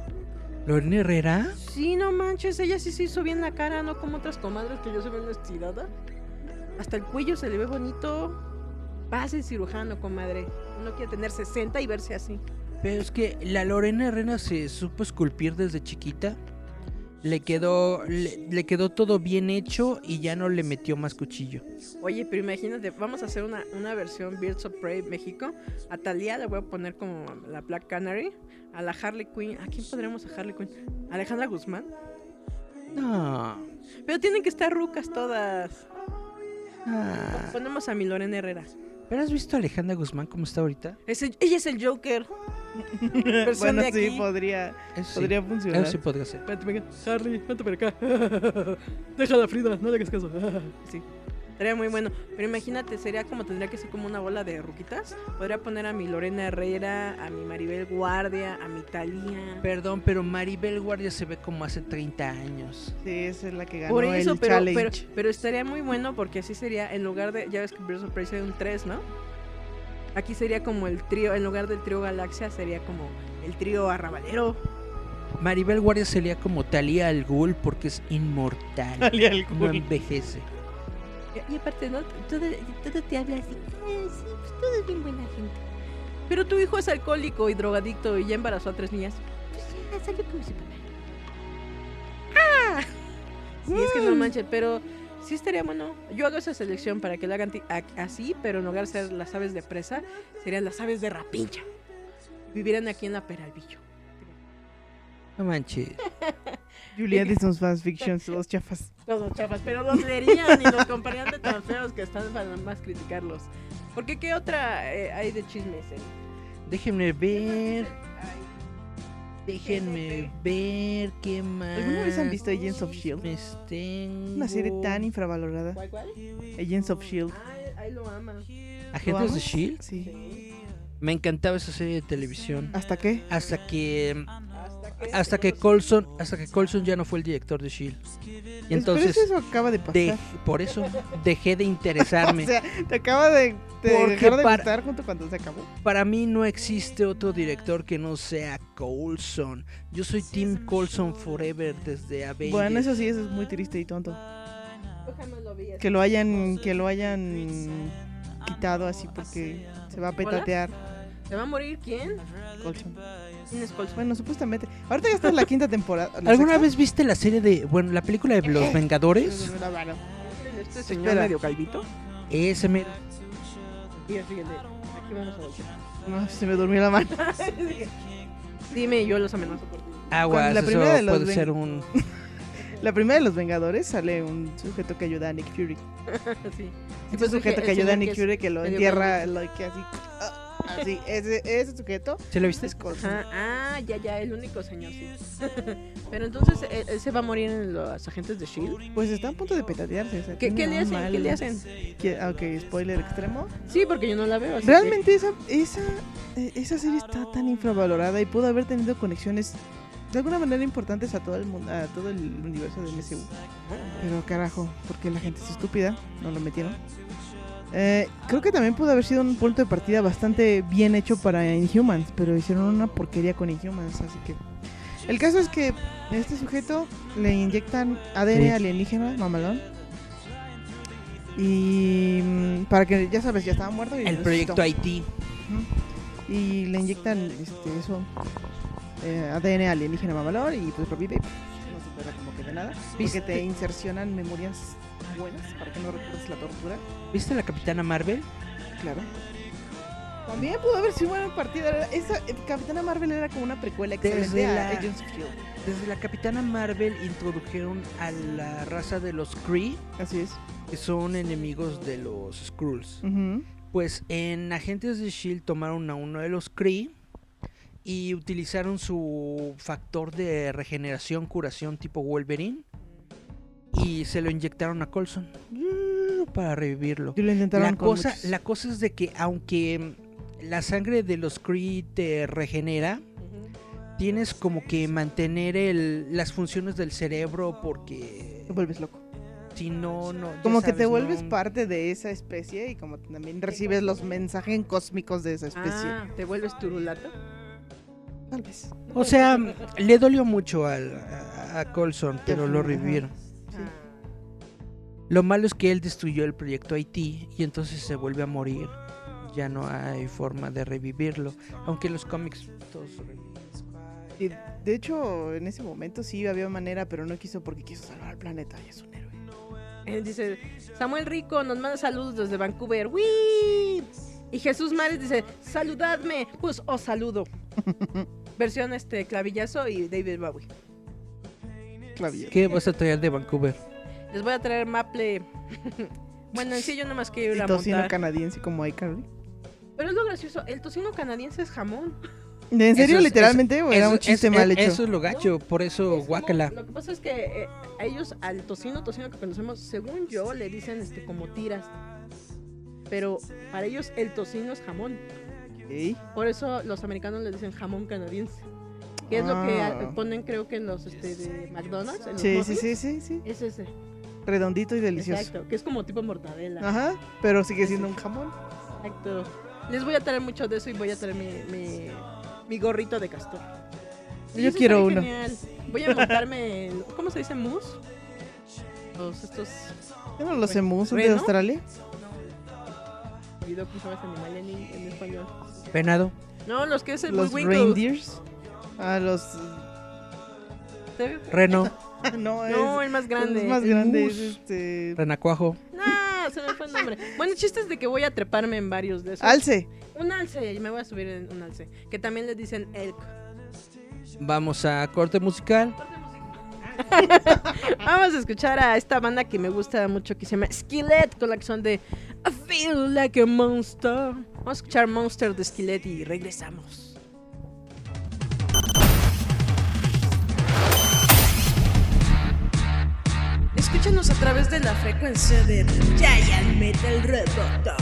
Lorena Herrera. Sí, no manches, ella sí se hizo bien la cara, no como otras comadres que yo se ven estirada. Hasta el cuello se le ve bonito. Pase cirujano, comadre. Uno quiere tener 60 y verse así. Pero es que la Lorena Herrera se supo esculpir desde chiquita. Le quedó, le, le quedó todo bien hecho y ya no le metió más cuchillo. Oye, pero imagínate, vamos a hacer una, una versión Birds of Prey México. A Talía le voy a poner como la Black Canary. A la Harley Quinn. ¿A quién podremos a Harley Quinn? Alejandra Guzmán. No. Pero tienen que estar rucas todas. Ah. Ponemos a mi Lorena Herrera. ¿Pero has visto a Alejandra Guzmán cómo está ahorita? Ella es el Joker. Bueno, sí, aquí. podría, Eso sí. podría funcionar. Eso sí podría ser. Vente, venga. Harley, vente para acá. Déjala, Frida, no le hagas caso. sí. Sería muy bueno. Pero imagínate, sería como tendría que ser como una bola de ruquitas. Podría poner a mi Lorena Herrera, a mi Maribel Guardia, a mi Talía. Perdón, pero Maribel Guardia se ve como hace 30 años. Sí, esa es la que ganó Por eso, el pero, challenge. pero, pero estaría muy bueno porque así sería, en lugar de, ya ves que Birds of Prey sería un 3, ¿no? Aquí sería como el trío, en lugar del trío Galaxia, sería como el trío Arrabalero. Maribel Guardia sería como Talía al Ghul porque es inmortal. Talía al No envejece. Y, aparte, ¿no? Todo, todo te habla así. "Eh, sí, pues todo es bien buena gente. Pero tu hijo es alcohólico y drogadicto y ya embarazó a tres niñas. Pues ya, salió como su papá. ¡Ah! Sí, es que no manches, pero sí estaría bueno. Yo hago esa selección para que la hagan así, pero en lugar de ser las aves de presa, serían las aves de rapiña. Vivieran aquí en la Peralvillo. No manches. Julia de sus fans fictions, los chafas. Todos chafas, pero los leerían y los comprarían de tan feos que están para nada más criticarlos. Porque ¿qué otra eh, hay de chismes? eh? Déjenme ver. Déjenme ver qué más. ¿Alguna vez han visto Agents of Shield? Tengo. Una serie tan infravalorada. ¿Cuál, cuál? Agents of Shield. Ay, ahí lo ama. Agentes de? Shield. Sí. Me encantaba esa serie de televisión. ¿Hasta qué? Hasta que Hasta que, Colson, hasta que Colson ya no fue el director de Shield. Y entonces Pero eso acaba de pasar. de- por eso dejé de interesarme. o sea, te acaba de, de Porque dejar de para- gustar junto cuando se acabó. Para mí no existe otro director que no sea Coulson. Yo soy Tim Coulson Forever desde Avengers. Bueno, eso sí, eso es muy triste y tonto. Que lo hayan, que lo hayan quitado así porque se va a petatear ¿Se va a morir quién? Colson. Bueno, supuestamente. Ahorita ya está en la quinta temporada. ¿la ¿Alguna sexta? vez viste la serie de, bueno, la película de Los Vengadores? Este señor Espera. medio calvito. Ese me... Aquí vamos a voltear. No, se me durmió la mano. Dime, yo los amenazo por ti. Aguas, la eso primera de los puede ser un... La primera de los Vengadores sale un sujeto que ayuda a Nick Fury. sí. Ese pues, sujeto que ayuda a Nick Fury que lo entierra, lo que así. Ah, Así, ese, ese sujeto ¿Se lo viste? es. Ajá, ah, ya, ya, el único señor, sí. Pero entonces, ¿él, él se va a morir en los agentes de S.H.I.E.L.D.? Pues está a punto de petatearse. o sea, ¿Qué, qué le hacen? mal- ¿Qué le hacen? ¿Qué- ah, Ok, spoiler extremo. Sí, porque yo no la veo. así que- Realmente esa, esa, eh, esa serie está tan infravalorada y pudo haber tenido conexiones de alguna manera importantes a todo el mundo, a todo el universo del MCU. Pero carajo, porque la gente es estúpida, no lo metieron. Eh, creo que también pudo haber sido un punto de partida bastante bien hecho para Inhumans, pero hicieron una porquería con Inhumans, así que... El caso es que a este sujeto le inyectan ADN Sí. alienígena, mamalón. Y mm, para que, ya sabes, ya estaba muerto. Y El proyecto Haití. Y le inyectan este, eso, eh, ADN alienígena mamalón y pues revive. pues, No se como que de nada. Porque te insercionan memorias buenas para que no recuerdes la tortura. ¿Viste la Capitana Marvel? Claro. También pudo haber sido buena partida. Esa eh, Capitana Marvel era como una precuela excelente Desde a la- Agents of Shield. Desde la Capitana Marvel introdujeron a la raza de los Kree, Así es. que son enemigos de los Skrulls. Pues en Agentes de Shield tomaron a uno de los Kree y utilizaron su factor de regeneración, curación tipo Wolverine y se lo inyectaron a Colson mm, para revivirlo. Y lo intentaron La con cosa, muchos. la cosa es de que aunque mm, la sangre de los Kree te regenera, tienes como que mantener el, las funciones del cerebro porque Te vuelves loco. si no, no. Como que te vuelves no- parte de esa especie y como también recibes los mensajes cósmicos de esa especie. Ah, ¿te vuelves turulato? Tal vez. O sea, le dolió mucho al, a, a Colson, pero lo revivieron. Lo malo es que él destruyó el proyecto Haití y entonces se vuelve a morir. Ya no hay forma de revivirlo. Aunque en los cómics todos reviven. Y de hecho, en ese momento sí había manera, pero no quiso porque quiso salvar al planeta y es un héroe. Él dice, Samuel Rico nos manda saludos desde Vancouver. ¡Wii! Y Jesús Mares dice, saludadme, pues os saludo. Versión este clavillazo y David Bowie. Clavillo. ¿Qué vas a traer de Vancouver? Les voy a traer Maple. bueno, en sí yo nomás quiero ir a tocino montar. canadiense como iCarly. Pero es lo gracioso, el tocino canadiense es jamón. ¿En serio, es- literalmente? eso- ¿O era un chiste mal hecho? Eso es lo gacho, por eso guácala. Lo que pasa es que eh, a ellos al tocino, tocino que conocemos, según yo, le dicen este como tiras. Pero para ellos el tocino es jamón. Ey. Por eso los americanos le dicen jamón canadiense. Que es lo que Ah. ponen creo que en los este, de McDonald's. En los Sí, sí, sí, sí, sí. Es ese. Redondito y delicioso. Exacto. Que es como tipo mortadela. Ajá, pero sigue siendo un jamón. Exacto. Les voy a traer mucho de eso y voy a traer mi, mi, mi gorrito de castor. Yo quiero uno. genial. Voy a montarme en. ¿Cómo se dice? ¿Mousse? Los estos. Yo no lo sé, mus de. Australia. Olvidó cómo se llama ese animal en, en español. Venado. No, los que es el Los reindeers. Ah, los. ¿Te- Reno. no, es, No, el más grande. Es más el grande. Es este. Renacuajo. No, se me fue el nombre. Bueno, el chiste es de que voy a treparme en varios de esos. Alce. Un alce, y me voy a subir en un alce. Que también le dicen elk. Vamos a corte musical. Vamos a escuchar a esta banda que me gusta mucho que se llama Skillet con la canción de I Feel Like a Monster. Vamos a escuchar Monster de Skillet y regresamos. Escúchanos a través de la frecuencia de Giant Metal Roboto.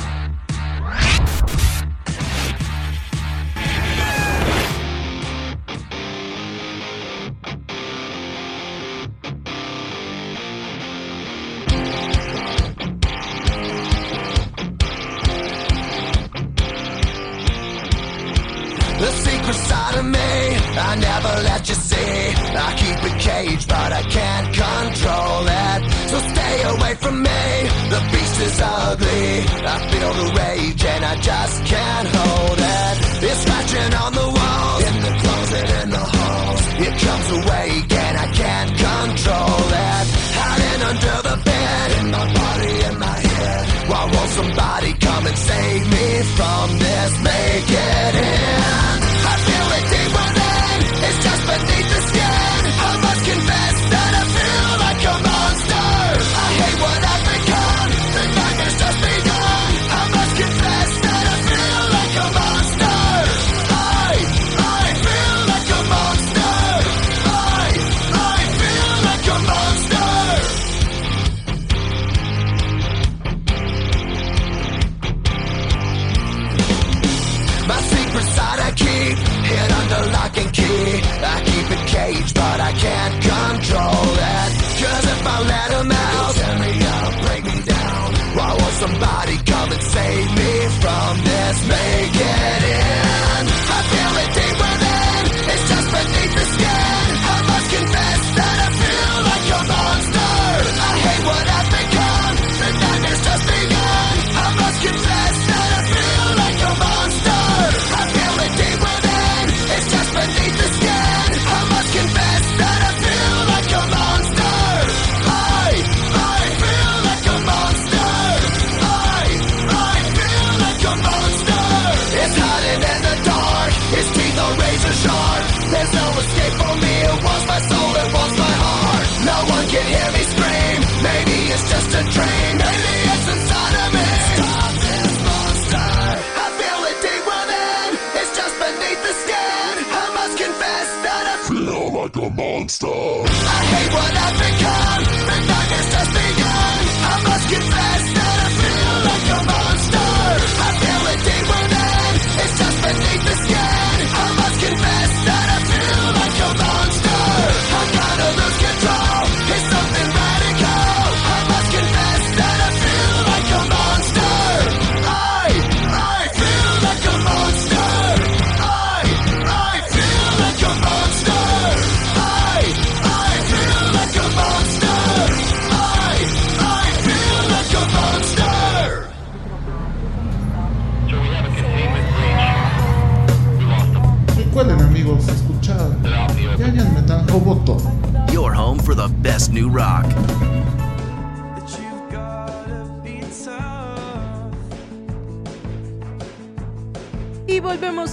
The secret side of me, I never let you see. I keep it caged, but I can't control it. So stay away from me, the beast is ugly. I feel the rage and I just can't hold it. It's scratching on the walls, in the closet, in the halls. It comes awake and I can't control it. Hiding under the bed, in my body, in my head. Why won't somebody come and save me from this? Make it. But I can't control a. I hate what I've become. The nightmare's just begun. I must confess that I feel like a monster. I feel deep within. It's just beneath the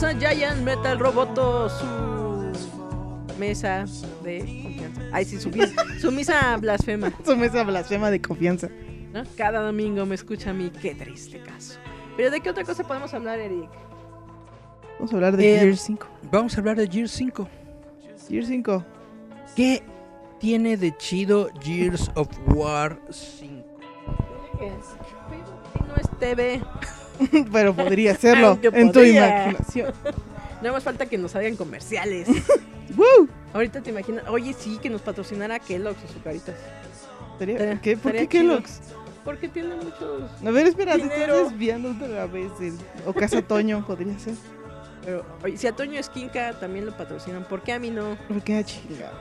a Giant Metal Roboto, su mesa de confianza. Ay, sí, su, su misa blasfema. Su mesa blasfema de confianza. ¿no? Cada domingo me escucha a mí, qué triste caso. Pero ¿de qué otra cosa podemos hablar, Eric? Vamos a hablar de Eh, Gear 5. Vamos a hablar de Gears 5. Gear 5. ¿Qué tiene de chido Gears of War 5? No es TV. Pero podría serlo en tu imaginación. Nada más falta que nos hagan comerciales. ¡Woo! Ahorita te imaginas, oye, sí, que nos patrocinara Kellogg's o Estaría- ¿Qué? ¿Por qué. Kellogg's? Porque tiene muchos. A ver, espera, te estás Dinero. desviando otra vez. del- O Casa Toño podría ser. Pero, oye, si a Toño Esquinca también lo patrocinan, ¿por qué a mí no? ¿Por qué chingado?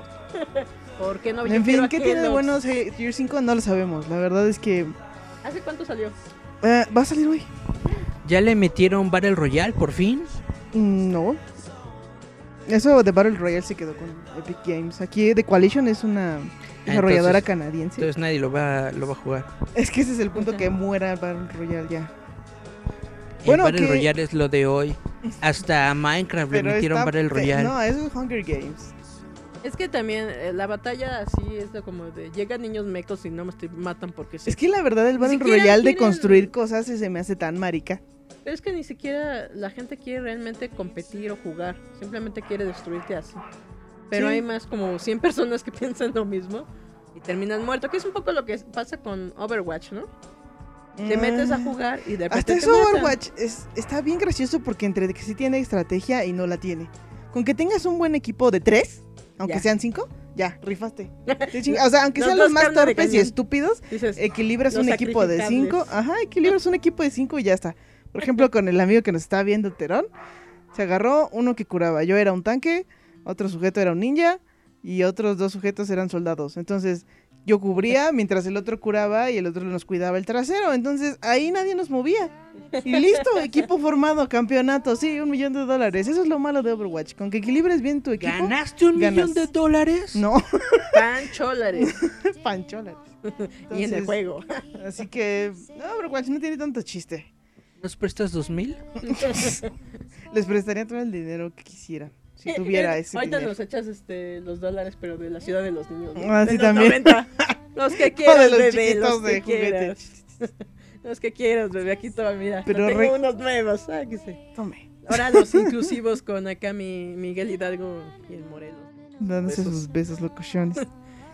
¿Por qué no? Yo En fin, a ¿qué tiene de eh, Gear 5? No lo sabemos. La verdad es que ¿Hace cuánto salió? Eh, va a salir hoy. ¿Ya le metieron Battle Royale por fin? Mm, No. Eso de Battle Royale se quedó con Epic Games. Aquí The Coalition es una desarrolladora entonces- canadiense. Entonces nadie lo va, lo va a jugar. Es que ese es el punto que muera Battle Royale ya. El Bueno, Battle que- Royale es lo de hoy. Hasta Minecraft le metieron está Battle Royale. No, eso es Hunger Games. Es que también eh, la batalla así es de como de llegan niños mecos y no me matan porque sí. Es que la verdad el Battle Royale de quieren- construir cosas se se me hace tan marica. Pero es que ni siquiera la gente quiere realmente competir o jugar. Simplemente quiere destruirte así. Pero Sí. hay más como 100 personas que piensan lo mismo y terminan muerto. Que es un poco lo que pasa con Overwatch, ¿no? Te Mm. metes a jugar y de repente Hasta eso. Overwatch es, está bien gracioso porque entre que sí tiene estrategia y no la tiene. Con que tengas un buen equipo de tres, aunque Ya. sean cinco, ya, rifaste. O sea, aunque sean los más torpes y estúpidos, Dices, equilibras un equipo de cinco. Ajá, equilibras un equipo de cinco y ya está. Por ejemplo, con el amigo que nos estaba viendo, Terón, se agarró uno que curaba. Yo era un tanque, otro sujeto era un ninja y otros dos sujetos eran soldados. Entonces, yo cubría mientras el otro curaba y el otro nos cuidaba el trasero. Entonces, ahí nadie nos movía. Y listo, equipo formado, campeonato, sí, un millón de dólares. Eso es lo malo de Overwatch. Con que equilibres bien tu equipo. ¿Ganaste un ganas. millón de dólares? No, Pancholares. pancholas. y en el juego. Así que, no, Overwatch no tiene tanto chiste. ¿Nos prestas dos mil? Les prestaría todo el dinero que quisiera. Si tuviera ese Ahorita dinero. nos echas este, los dólares, pero de la ciudad de los niños. ¿no? Ah, De sí, los también. 90. Los que O de quieras, los bebé. Los de que juguete. quieras. Los que quieras, bebé. Aquí toma, mira. Pero tengo re- unos nuevos. Ah, que sé. Tome. Ahora los inclusivos con acá mi Miguel Hidalgo y el Morelos. Dándose Besos. sus besos locochones.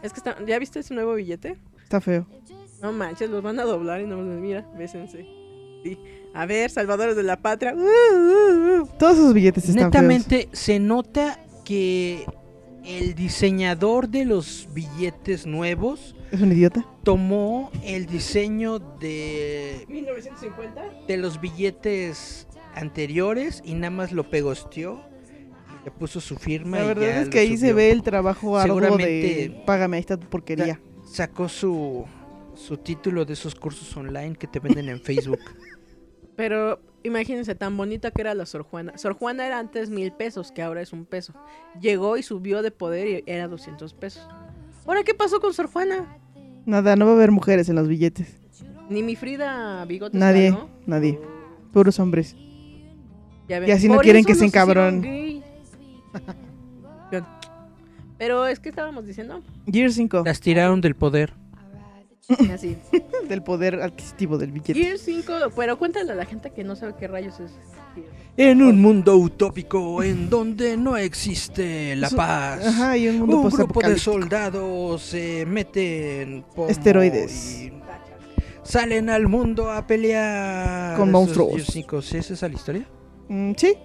Es que está, ¿ya viste ese nuevo billete? Está feo. No manches, los van a doblar y no mira, bésense. Sí. A ver, salvadores de la patria. Uh, uh, uh. Todos esos billetes están feos. Netamente se nota que el diseñador de los billetes nuevos ¿Es un idiota? tomó el diseño de, 1950. de los billetes anteriores y nada más lo pegosteó y le puso su firma. La y verdad ya es que ahí se ve el trabajo arduo de Seguramente- págame esta porquería. Sacó su, su título de esos cursos online que te venden en Facebook. Pero imagínense, tan bonita que era la Sor Juana. Sor Juana era antes mil pesos, que ahora es un peso. Llegó y subió de poder y era 200 pesos. ¿Ahora qué pasó con Sor Juana? Nada, no va a haber mujeres en los billetes. Ni mi Frida Bigotes. Nadie, nadie. Puros hombres. Ya ven, Y así no quieren que se gay. Pero es que estábamos diciendo Gear 5. Las tiraron del poder. Así. Del poder adquisitivo del billete. Gear 5, pero cuéntale a la gente que no sabe qué rayos es. En un mundo utópico en donde no existe la paz. Ajá, y un mundo un grupo de soldados se meten pomo Esteroides. y salen al mundo a pelear. Con monstruos. Gears 5, ¿sí es esa la historia? Mm, sí,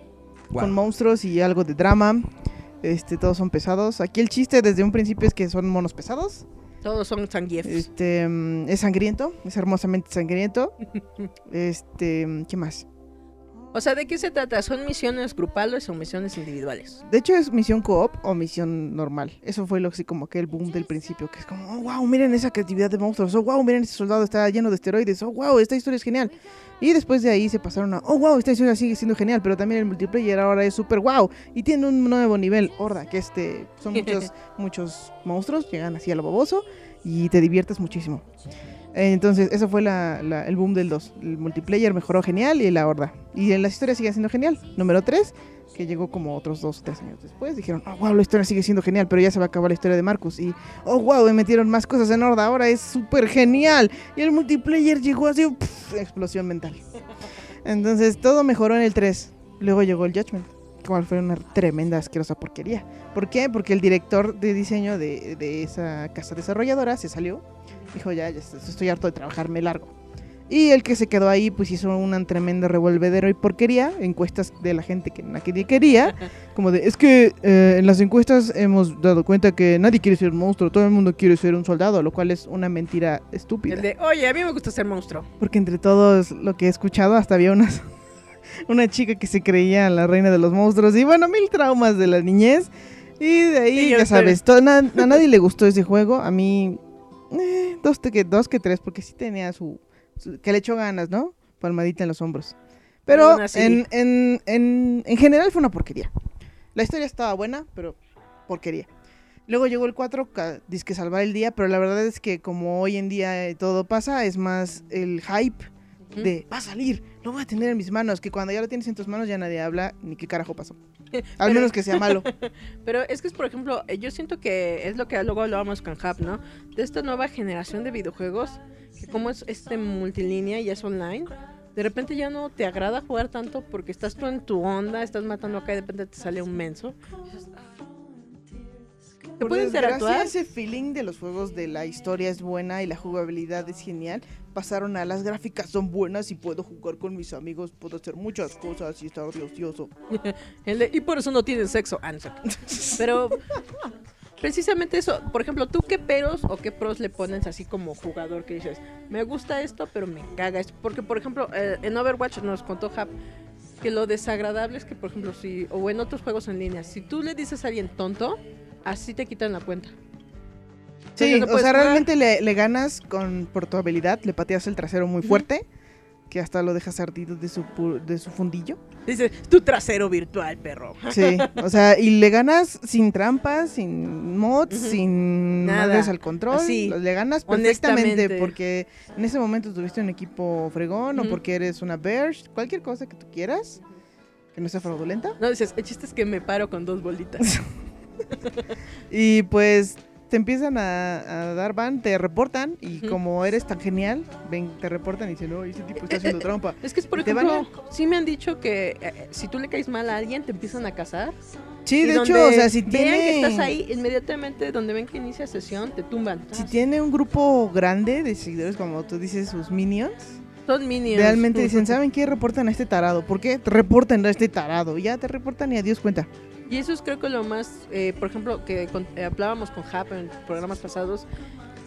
Guau. con monstruos y algo de drama. Este, todos son pesados. Aquí el chiste desde un principio es que son monos pesados. Todos son sanguiefos. Este, mm, es sangriento, es hermosamente sangriento. Este, mm, ¿qué más? O sea, ¿de qué se trata? ¿Son misiones grupales o misiones individuales? De hecho, es misión co-op o misión normal. Eso fue lo así como que el boom del principio, que es como, oh, wow, miren esa creatividad de monstruos, oh, wow, miren ese soldado está lleno de esteroides, oh, wow, esta historia es genial. Y después de ahí se pasaron a, oh, wow, esta historia sigue siendo genial, pero también el multiplayer ahora es súper wow. Y tiene un nuevo nivel, Horda, que este, son muchos, muchos monstruos, llegan así a lo baboso y te diviertes muchísimo. Entonces, eso fue el boom del 2. El multiplayer mejoró genial y la horda. Y en la historia sigue siendo genial. Número 3, que llegó como otros dos o tres años después. Dijeron, oh, wow, la historia sigue siendo genial, pero ya se va a acabar la historia de Marcus. Y, oh, wow, me metieron más cosas en horda, ahora es súper genial. Y el multiplayer llegó así, pff, explosión mental. Entonces, todo mejoró en el 3. Luego llegó el Judgment, cual fue una tremenda, asquerosa porquería. ¿Por qué? Porque el director de diseño de esa casa desarrolladora se salió. Dijo, ya, ya estoy- harto de trabajar, me largo. Y el que se quedó ahí, pues hizo una tremenda revolvedero y porquería. Encuestas de la gente que nadie quería. Como de, es que eh, en las encuestas hemos dado cuenta que nadie quiere ser un monstruo, todo el mundo quiere ser un soldado, lo cual es una mentira estúpida. El de, oye, a mí me gusta ser monstruo. Porque entre todos lo que he escuchado, hasta había unas, una chica que se creía la reina de los monstruos. Y bueno, mil traumas de la niñez. Y de ahí, Sí, ya sabes, na- a nadie le gustó ese juego. A mí, eh, dos, que, dos que tres, porque sí tenía su, su- Que le echó ganas, ¿no? Palmadita en los hombros. Pero en, en, en, en general fue una porquería. La historia estaba buena, pero porquería. Luego llegó el 4, ca- que salvar el día, pero la verdad es que como hoy en día eh, todo pasa, es más el hype de va a salir, lo voy a tener en mis manos, que cuando ya lo tienes en tus manos ya nadie habla ni qué carajo pasó. Al menos que sea malo. Pero es que es, por ejemplo, eh, yo siento que es lo que luego hablábamos con Hub, ¿no? De esta nueva generación de videojuegos, que como es este multilínea y es online, de repente ya no te agrada jugar tanto porque estás tú en tu onda, estás matando acá y de repente te sale un menso. ¿Te Por puede desgracia, interactuar? ese feeling de los juegos de la historia es buena y la jugabilidad es genial. Pasaron a las gráficas son buenas y puedo jugar con mis amigos, puedo hacer muchas cosas y estar ocioso. Y por eso no tienen sexo. Ah, no sé. Pero precisamente eso, por ejemplo, ¿tú qué peros o qué pros le pones así como jugador que dices, me gusta esto, pero me caga esto? Porque, por ejemplo, eh, en Overwatch nos contó Hap que lo desagradable es que, por ejemplo, si, o en otros juegos en línea, si tú le dices a alguien tonto, así te quitan la cuenta. Sí, Entonces, no o sea, realmente le, le ganas con, por tu habilidad, le pateas el trasero muy fuerte, que hasta lo dejas ardido de su, de su fundillo. Dice, tu trasero virtual, perro. Sí, o sea, y le ganas sin trampas, sin mods, sin Nada. madres al control. Así, le ganas perfectamente porque en ese momento tuviste un equipo fregón o Ujú. porque eres una Bersh, cualquier cosa que tú quieras, que no sea fraudulenta. No, dices, el chiste es que me paro con dos bolitas. Y pues te empiezan a, a dar ban, te reportan y como eres tan genial, ven, te reportan y dicen, no, ese tipo está haciendo trampa. Es que es por ejemplo, sí me han dicho que eh, si tú le caes mal a alguien te empiezan a casar. Sí, de hecho, o sea, si tiene... que estás ahí, inmediatamente donde ven que inicia sesión, te tumban. Si tiene un grupo grande de seguidores, como tú dices, sus minions, Son minions. realmente dicen, ¿saben qué? Reportan a este tarado. ¿Por qué? Reportan a este tarado. Y ya te reportan y adiós cuenta. Y eso es creo que lo más, eh, por ejemplo, que con- eh, hablábamos con Hap en programas pasados,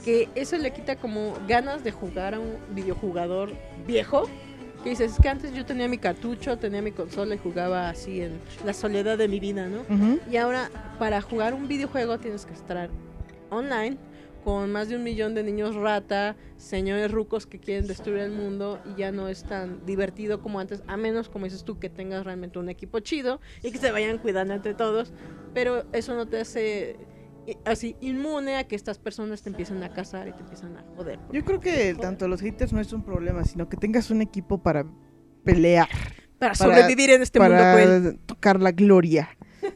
que eso le quita como ganas de jugar a un videojugador viejo. Que dices, es que antes yo tenía mi cartucho, tenía mi consola y jugaba así en la soledad de mi vida, ¿no? Ujú. Y ahora, para jugar un videojuego tienes que estar online con más de un millón de niños rata, señores rucos que quieren destruir el mundo y ya no es tan divertido como antes, a menos, como dices tú, que tengas realmente un equipo chido y que se vayan cuidando entre todos, pero eso no te hace eh, así inmune a que estas personas te empiecen a cazar y te empiezan a joder. Yo creo que tanto los haters no es un problema, sino que tengas un equipo para pelear. Para sobrevivir en este mundo para cruel. tocar la gloria.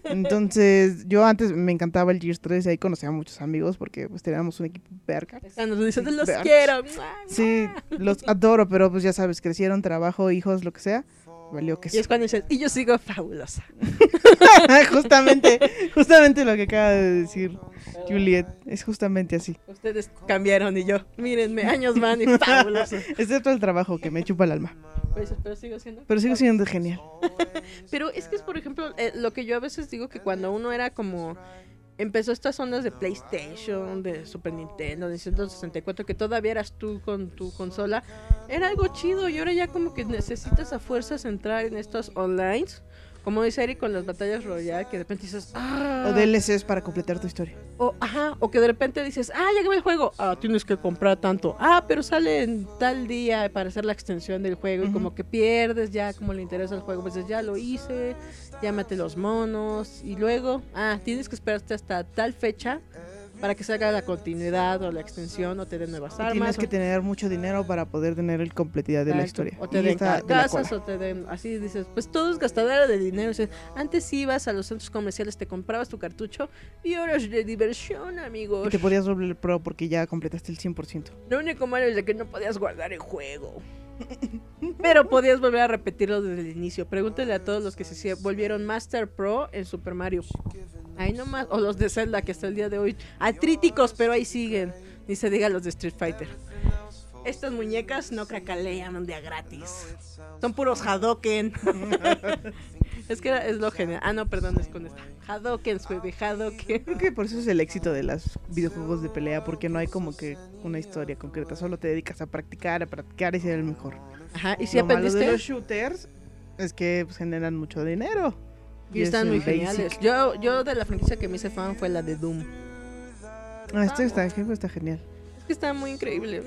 Entonces, yo antes me encantaba el Gears 3 y ahí conocía a muchos amigos porque pues teníamos un equipo verga. Los Verga. quiero. Sí, los adoro, pero pues ya sabes, crecieron, trabajo, hijos, lo que sea. Valió que Y es cuando dices, y yo sigo fabulosa. justamente, justamente lo que acaba de decir Juliet. Es justamente así. Ustedes cambiaron y yo, mírenme, años van y fabuloso. Excepto el trabajo que me chupa el alma. Pues, pero sigo siendo. Pero sigo siendo genial. Pero es que es, por ejemplo, eh, lo que yo a veces digo que cuando uno era como empezó estas ondas de PlayStation, de Super Nintendo, de Nintendo 64, que todavía eras tú con tu consola, era algo chido y ahora ya como que necesitas a fuerzas entrar en estos online, como dice Eric con las batallas royale, que de repente dices, ah, O DLCs para completar tu historia. o, ajá, o que de repente dices, ah, ya acabé el juego, ah, tienes que comprar tanto, ah, pero sale en tal día para hacer la extensión del juego y como que pierdes ya como le interesa el juego, pues dices, ya lo hice, maté los monos y luego, ah, tienes que esperarte hasta tal fecha para que salga la continuidad o la extensión o te den nuevas armas. tienes que o- tener mucho dinero para poder tener el completidad de la Exacto, historia. O te Y den la casas o te den, así dices, pues todo es gastadera de dinero. Dices, antes ibas a los centros comerciales, te comprabas tu cartucho y ahora es de diversión, amigos. Y te podías volver pro porque ya completaste el 100%. Lo único malo es de que no podías guardar el juego. Pero podías volver a repetirlo desde el inicio. Pregúntale a todos los que se volvieron Master Pro en Super Mario. Ahí nomás. O los de Zelda que hasta el día de hoy. Atríticos, pero ahí siguen. Ni se diga los de Street Fighter. Estas muñecas no cracalean un día gratis. Son puros Hadoken. es que es lo genial. Ah, no, perdón, es con esta. Hadoken, baby, Hadoken. Creo que por eso es el éxito de los videojuegos de pelea, porque no hay como que una historia concreta, solo te dedicas a practicar, a practicar y ser el mejor. Ajá, y si Lo malo aprendiste. de los shooters es que pues, generan mucho dinero. Y es están muy basic. geniales. Yo, yo de la franquicia que me hice fan fue la de Doom. Ah, este está, este está genial. Es que está muy increíble.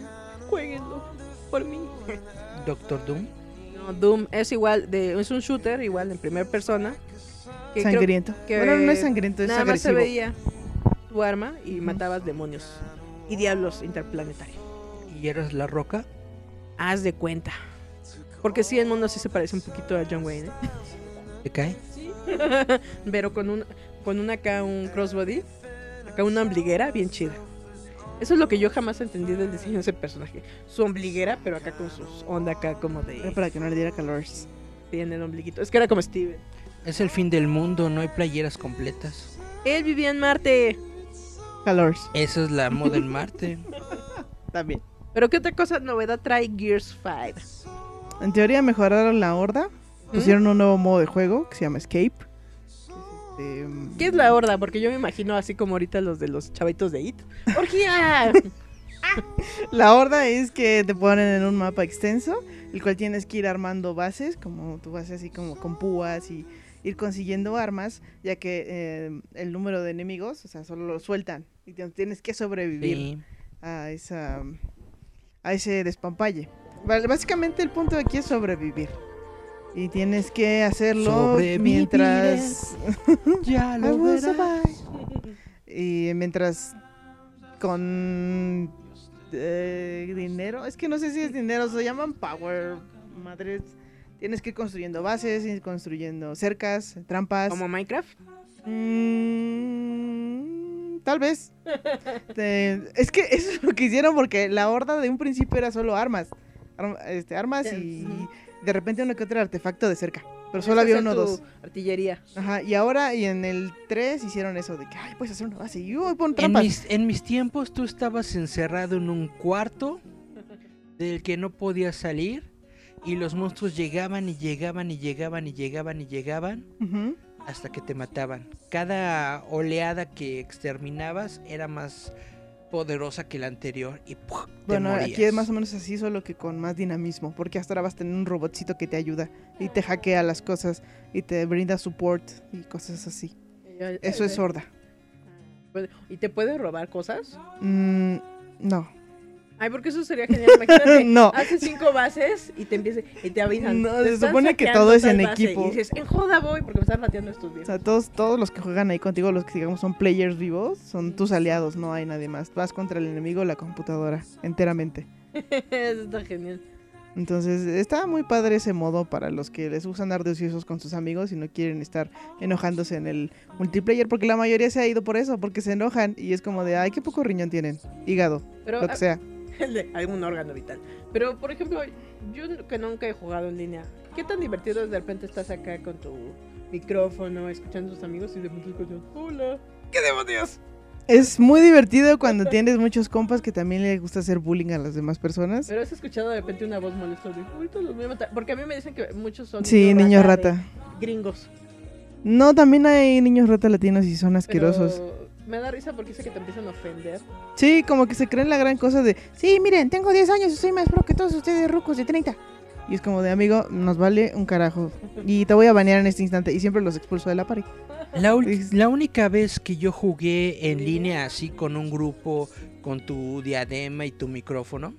Jueguenlo por mí. Doctor Doom. No, Doom es igual, de, es un shooter igual en primera persona. que Sangriento. Bueno, no es sangriento, es nada más se veía tu arma y matabas demonios y diablos interplanetarios. ¿Y eras la roca? Haz de cuenta. Porque sí, el mundo sí se parece un poquito a John Wayne. ¿eh? ¿Te cae? Pero con un con un acá un crossbody, acá una ombliguera bien chida. Eso es lo que yo jamás entendí del diseño de ese personaje. Su ombliguera, pero acá con sus onda acá como de Era para que no le diera calores. tiene el ombliguito. Es que era como Steven. Es el fin del mundo, no hay playeras completas. Él vivía en Marte. Calors. Esa es la moda en Marte. También. Pero qué otra cosa novedad trae Gears 5? En teoría mejoraron la horda. Pusieron un nuevo modo de juego que se llama Escape. Este, ¿Qué es la horda? Porque yo me imagino así como ahorita los de los chavitos de IT. ¡Orgía! La horda es que te ponen en un mapa extenso, el cual tienes que ir armando bases, como tu base así como con púas y ir consiguiendo armas, ya que eh, el número de enemigos, o sea, solo lo sueltan y tienes que sobrevivir Sí. a esa a ese despampalle. Básicamente el punto de aquí es sobrevivir. Y tienes que hacerlo Sobreviviré. mientras Ya I lo will verás. survive. Y mientras con eh, dinero, es que no sé si es dinero, se llaman power, madres. Tienes que ir construyendo bases, ir construyendo cercas, trampas. ¿Como Minecraft? Mm, tal vez. Te- es que eso es lo que hicieron porque la horda de un principio era solo armas. Arm- este, armas y de repente uno que otro artefacto de cerca. Pero solo había uno o dos. Artillería. Ajá, y ahora y en el 3 hicieron eso de que, ay, puedes hacer una base y uy, pon En trampas. mis, en mis tiempos tú estabas encerrado en un cuarto del que no podías salir y los monstruos llegaban y llegaban y llegaban y llegaban y llegaban Ujú. hasta que te mataban. Cada oleada que exterminabas era más poderosa que la anterior y ¡puf! te Bueno, aquí es más o menos así, solo que con más dinamismo, porque hasta ahora vas a tener un robotcito que te ayuda y te hackea las cosas y te brinda support y cosas así. Eso es horda. Puede- ¿Y te puede robar cosas? Mm, no. Ay, porque eso sería genial. Imagínate, No. haces cinco bases y te empiece, y te avisan. No, "Te se supone que todo es en base", equipo. Y dices, en joda voy porque me están rateando estos O días. sea, todos, todos los que juegan ahí contigo, los que digamos son players vivos, son tus aliados, no hay nadie más. Vas contra el enemigo, la computadora, enteramente. eso está genial. Entonces, está muy padre ese modo para los que les gustan dar deseosos con sus amigos y no quieren estar enojándose en el multiplayer, porque la mayoría se ha ido por eso, porque se enojan y es como de, ay, qué poco riñón tienen, hígado, Pero, lo que sea. El de algún órgano vital. Pero, por ejemplo, yo que nunca he jugado en línea, ¿qué tan divertido es de repente estás acá con tu micrófono, escuchando a tus amigos y de repente escuchas, hola, ¿qué demonios? Es muy divertido cuando tienes muchos compas que también les gusta hacer bullying a las demás personas. Pero has escuchado de repente una voz molesta de, ahorita los voy a matar. Porque a mí me dicen que muchos son Sí, niños rata. Gringos. No, también hay niños rata latinos y son Pero asquerosos. Me da risa porque dice que te empiezan a ofender. Sí, como que se creen la gran cosa de, sí, miren, tengo 10 años y soy más pro que todos ustedes rucos de 30. Y es como de, amigo, nos vale un carajo. Y te voy a banear en este instante. Y siempre los expulso de la party. La, la única vez que yo jugué en línea así con un grupo, con tu diadema y tu micrófono,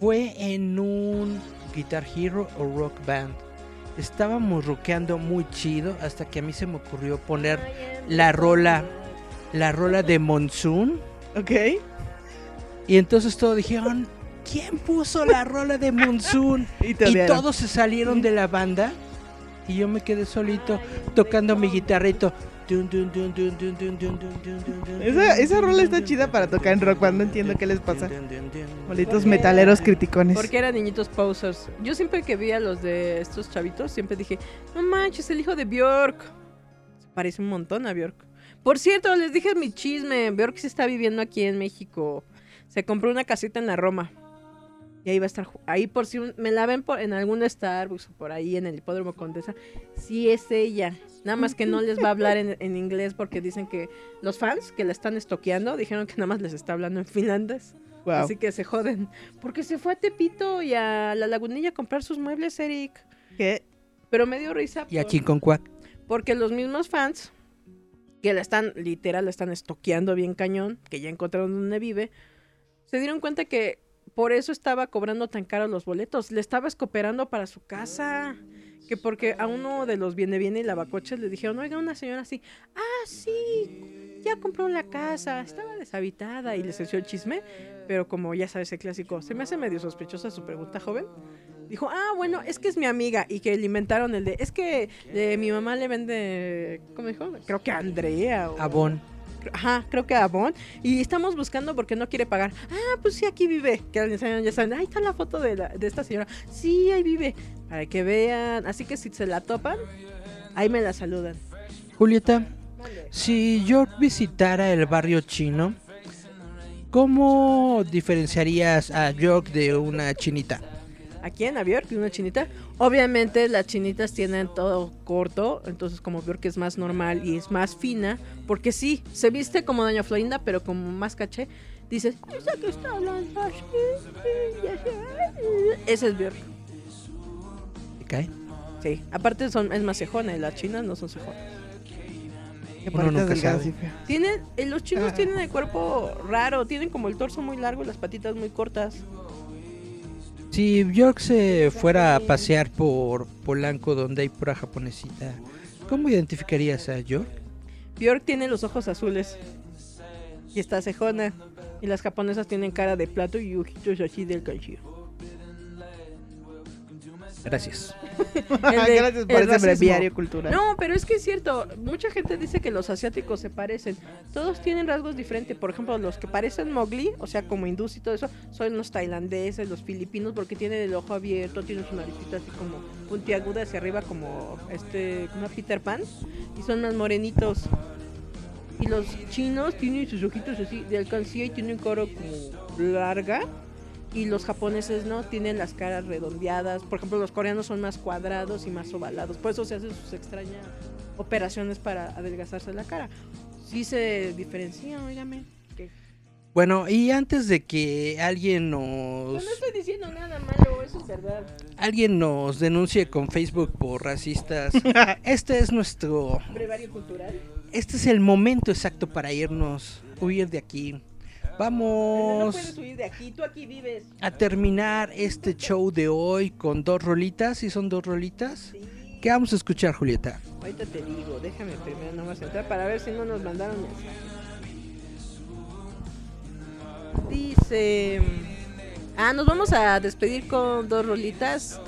fue en un Guitar Hero o Rock Band. Estábamos rockeando muy chido hasta que a mí se me ocurrió poner la rola, la rola de Monsoon. Ok. Y entonces todos dijeron, ¿quién puso la rola de Monsoon? y, todos se salieron de la banda y yo me quedé solito tocando mi guitarrito. Esa, rola está chida para tocar en rock band, no entiendo qué les pasa. Molitos metaleros criticones. Porque eran niñitos posers. Yo siempre que vi a los de estos chavitos, siempre dije, no manches, el hijo de Bjork. Parece un montón a Bjork. Por cierto, les dije mi chisme. Bjork sí está viviendo aquí en México. Se compró una casita en la Roma. Y ahí va a estar. Ahí por si me la ven por, en algún Starbucks o por ahí en el hipódromo Condesa. Sí es ella. Nada más que no les va a hablar en, en inglés porque dicen que los fans que la están estoqueando dijeron que nada más les está hablando en finlandés. Wow. Así que se joden. Porque se fue a Tepito y a la lagunilla a comprar sus muebles, Eric. ¿Qué? Pero me dio risa. Y a por- Chinconcuac. Porque los mismos fans que la están, literal, la están estoqueando bien cañón, que ya encontraron dónde vive, se dieron cuenta que por eso estaba cobrando tan caros los boletos. Le estaba escooperando para su casa. Que porque a uno de los viene viene y lavacoches le dijeron, oiga, una señora así, ah, sí, ya compró la casa, estaba deshabitada y les echó el chisme. Pero como ya sabes, el clásico, se me hace medio sospechosa su pregunta, joven. Dijo, ah, bueno, es que es mi amiga. Y que le inventaron el de, es que eh, mi mamá le vende, ¿cómo dijo? Creo que a Andrea. O, Avon. Ajá, creo que a Avon. Y estamos buscando porque no quiere pagar. Ah, pues sí, aquí vive. Que enseñan, ya saben, ahí está la foto de, la- de esta señora. Sí, ahí vive. Para que vean. Así que si se la topan, ahí me la saludan. Julieta, si yo visitara el barrio chino, ¿cómo diferenciarías a York de una chinita? Aquí en Bjork, una chinita. Obviamente las chinitas tienen todo corto, entonces como Bjork es más normal y es más fina, porque sí, se viste como Doña Florinda, pero como más caché. Dices, esa que está hablando así, ya sé". Ese es Bjork. ¿Te cae? Sí, aparte son, es más cejona, y las chinas no son cejonas. Uno nunca sabe. Tienen, eh, los chinos Ah. tienen el cuerpo raro, tienen como el torso muy largo y las patitas muy cortas. Si York se fuera a pasear por Polanco donde hay pura japonesita, ¿cómo identificarías a York? Bjork tiene los ojos azules y está cejona. Y las japonesas tienen cara de plato y ojitos así del canchillo. Gracias. Gracias por ese breviario cultural. No, pero es que es cierto. Mucha gente dice que los asiáticos se parecen. Todos tienen rasgos diferentes. Por ejemplo, los que parecen Mowgli, o sea, como hindús y todo eso, son los tailandeses, los filipinos, porque tienen el ojo abierto, tienen su naricita así como puntiaguda hacia arriba, como este, como Peter Pan, y son más morenitos. Y los chinos tienen sus ojitos así de alcancía y tienen cara como larga. Y los japoneses no tienen las caras redondeadas. Por ejemplo, los coreanos son más cuadrados y más ovalados. Por eso se hacen sus extrañas operaciones para adelgazarse la cara. Sí se diferencian, oígame. Que- Bueno, y antes de que alguien nos no estoy diciendo nada malo, eso es verdad. alguien nos denuncie con Facebook por racistas, este es nuestro Brevario cultural. este es el momento exacto para irnos, huir de aquí. No Vamos huir de aquí, tú aquí vives. a terminar este show de hoy con dos rolitas, ¿y son dos rolitas? ¿Qué vamos a escuchar, Julieta? Ahorita te digo, déjame primero nomás entrar para ver si no nos mandaron mensaje. Dice... Ah, nos vamos a despedir con dos rolitas.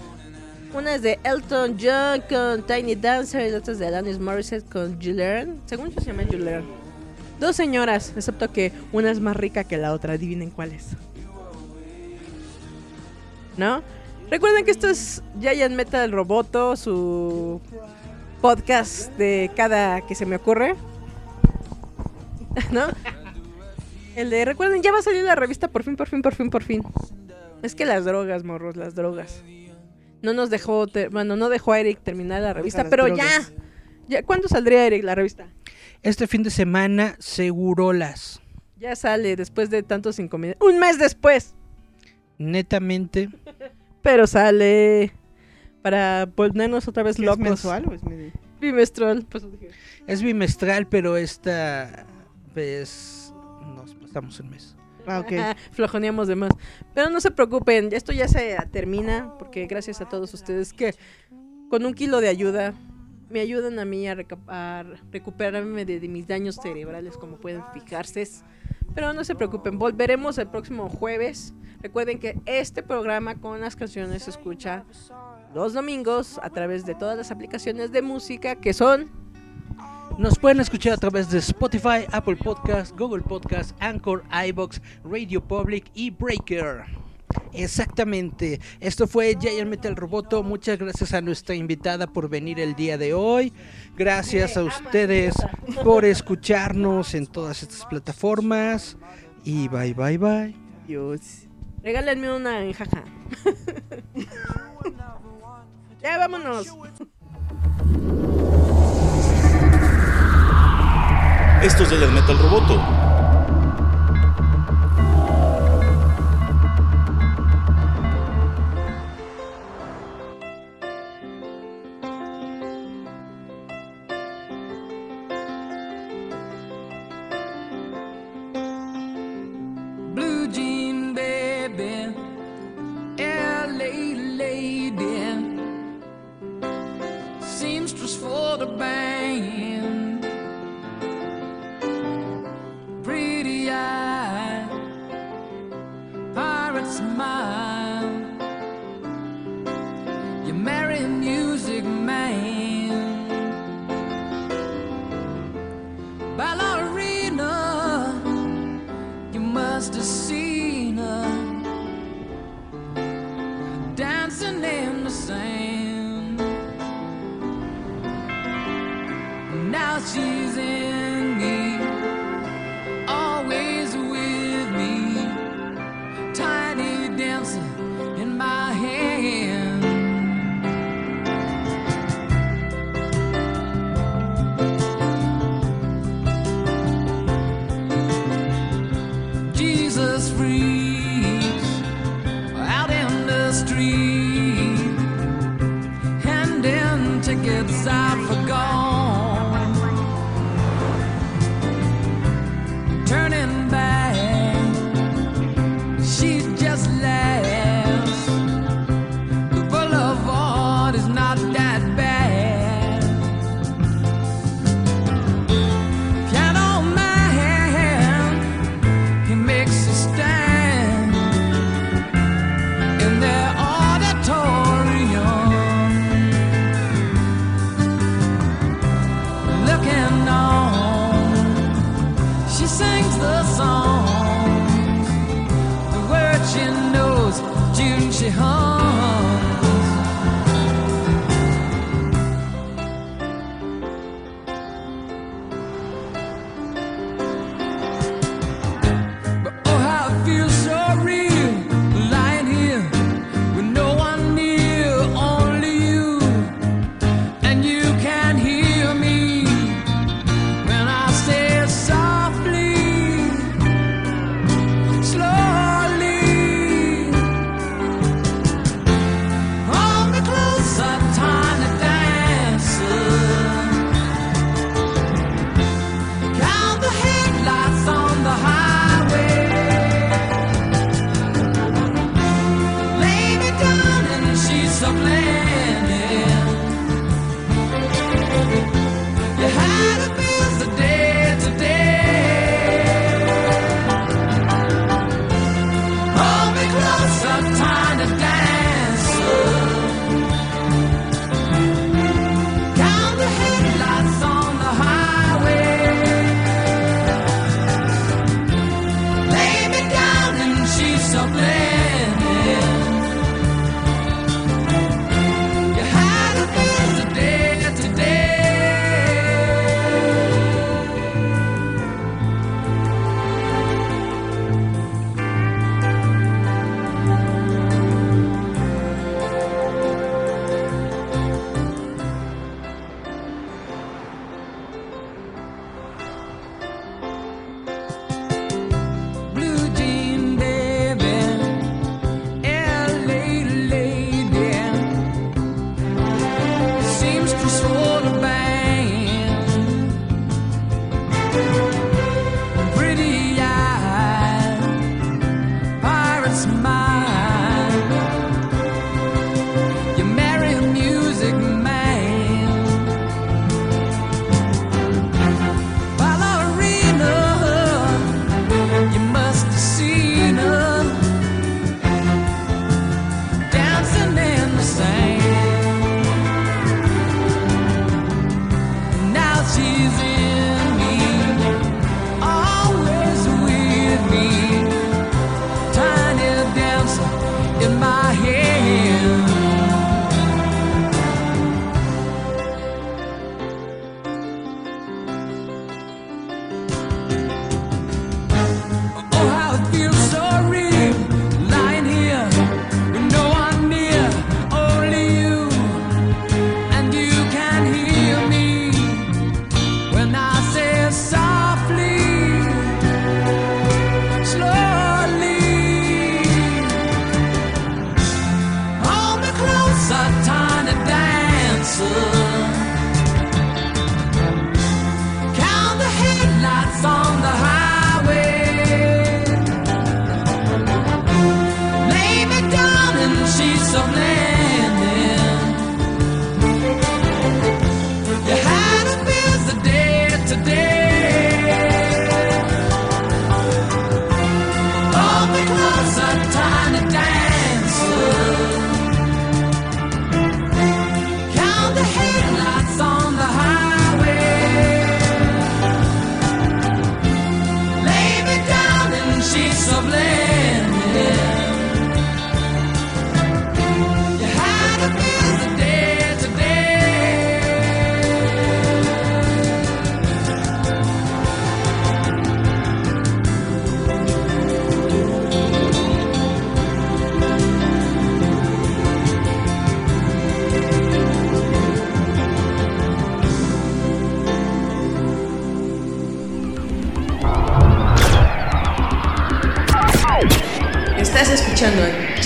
Una es de Elton John con Tiny Dancer y la otra es de Alanis Morissette con Julian. Según yo se llama Julian. Dos señoras, excepto que una es más rica que la otra. Adivinen cuál es. ¿No? Recuerden que esto es Giant Metal Roboto, su podcast de cada que se me ocurre. ¿No? El de, recuerden, ya va a salir la revista por fin, por fin, por fin, por fin. Es que las drogas, morros, las drogas. No nos dejó, bueno, no dejó a Eric terminar la revista, pero ya. ya. ¿Cuándo saldría Eric la revista? Este fin de semana, Segurolas. Ya sale después de tantos inconvenientes. Un mes después. Netamente. Pero sale para ponernos otra vez ¿Es locos. mensual o es medi- Bimestral. Pues dije. Es bimestral, pero esta vez nos pasamos un mes. Ah, ok. Flojoneamos de más. Pero no se preocupen, esto ya se termina porque gracias a todos ustedes que con un kilo de ayuda me ayudan a mí a, recuperarme de, de mis daños cerebrales, como pueden fijarse. Pero no se preocupen, volveremos el próximo jueves. Recuerden que este programa con las canciones se escucha los domingos a través de todas las aplicaciones de música que son Nos pueden escuchar a través de Spotify, Apple Podcast, Google Podcast, Anchor, iBox, Radio Public y Breaker. Exactamente. Esto fue Giant Metal Roboto. Muchas gracias a nuestra invitada por venir el día de hoy. Gracias a ustedes por escucharnos en todas estas plataformas. Y bye bye bye. Dios. Regálenme una en jaja. ya vámonos. Esto es Giant Metal Roboto.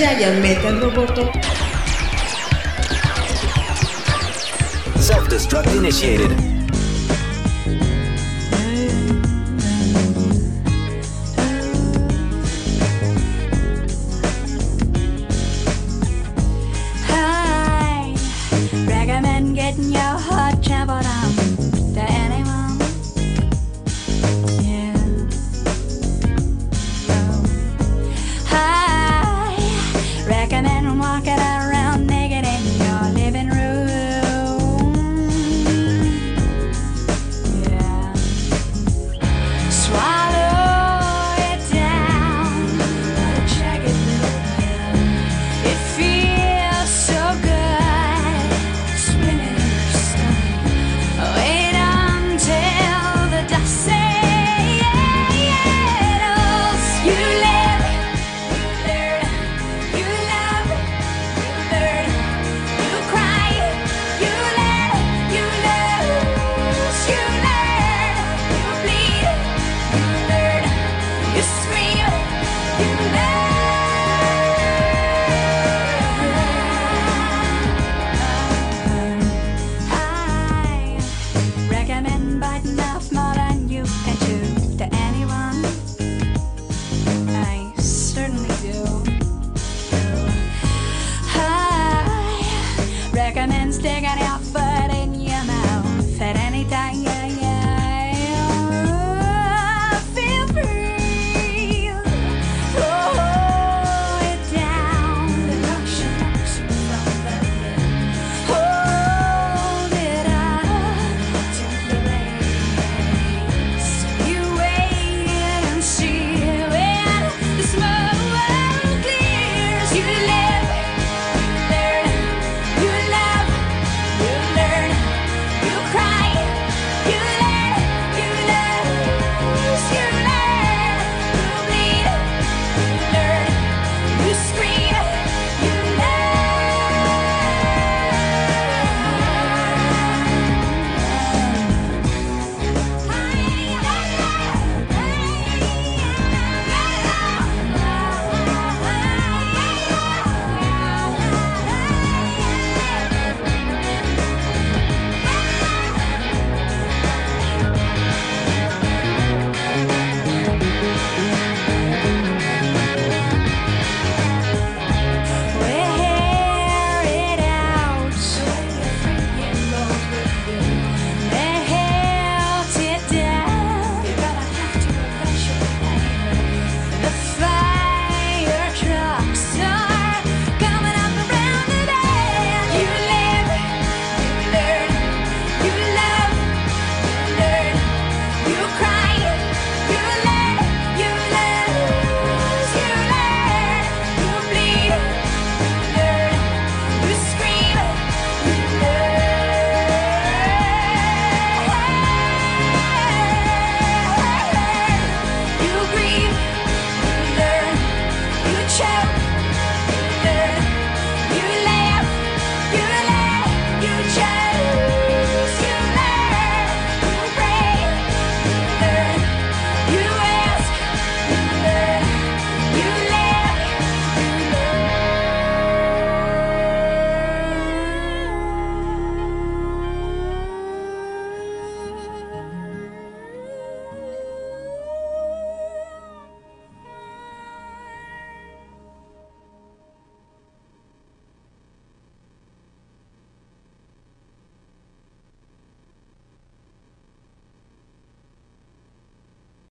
A Giant Metal Roboto. and walk it out.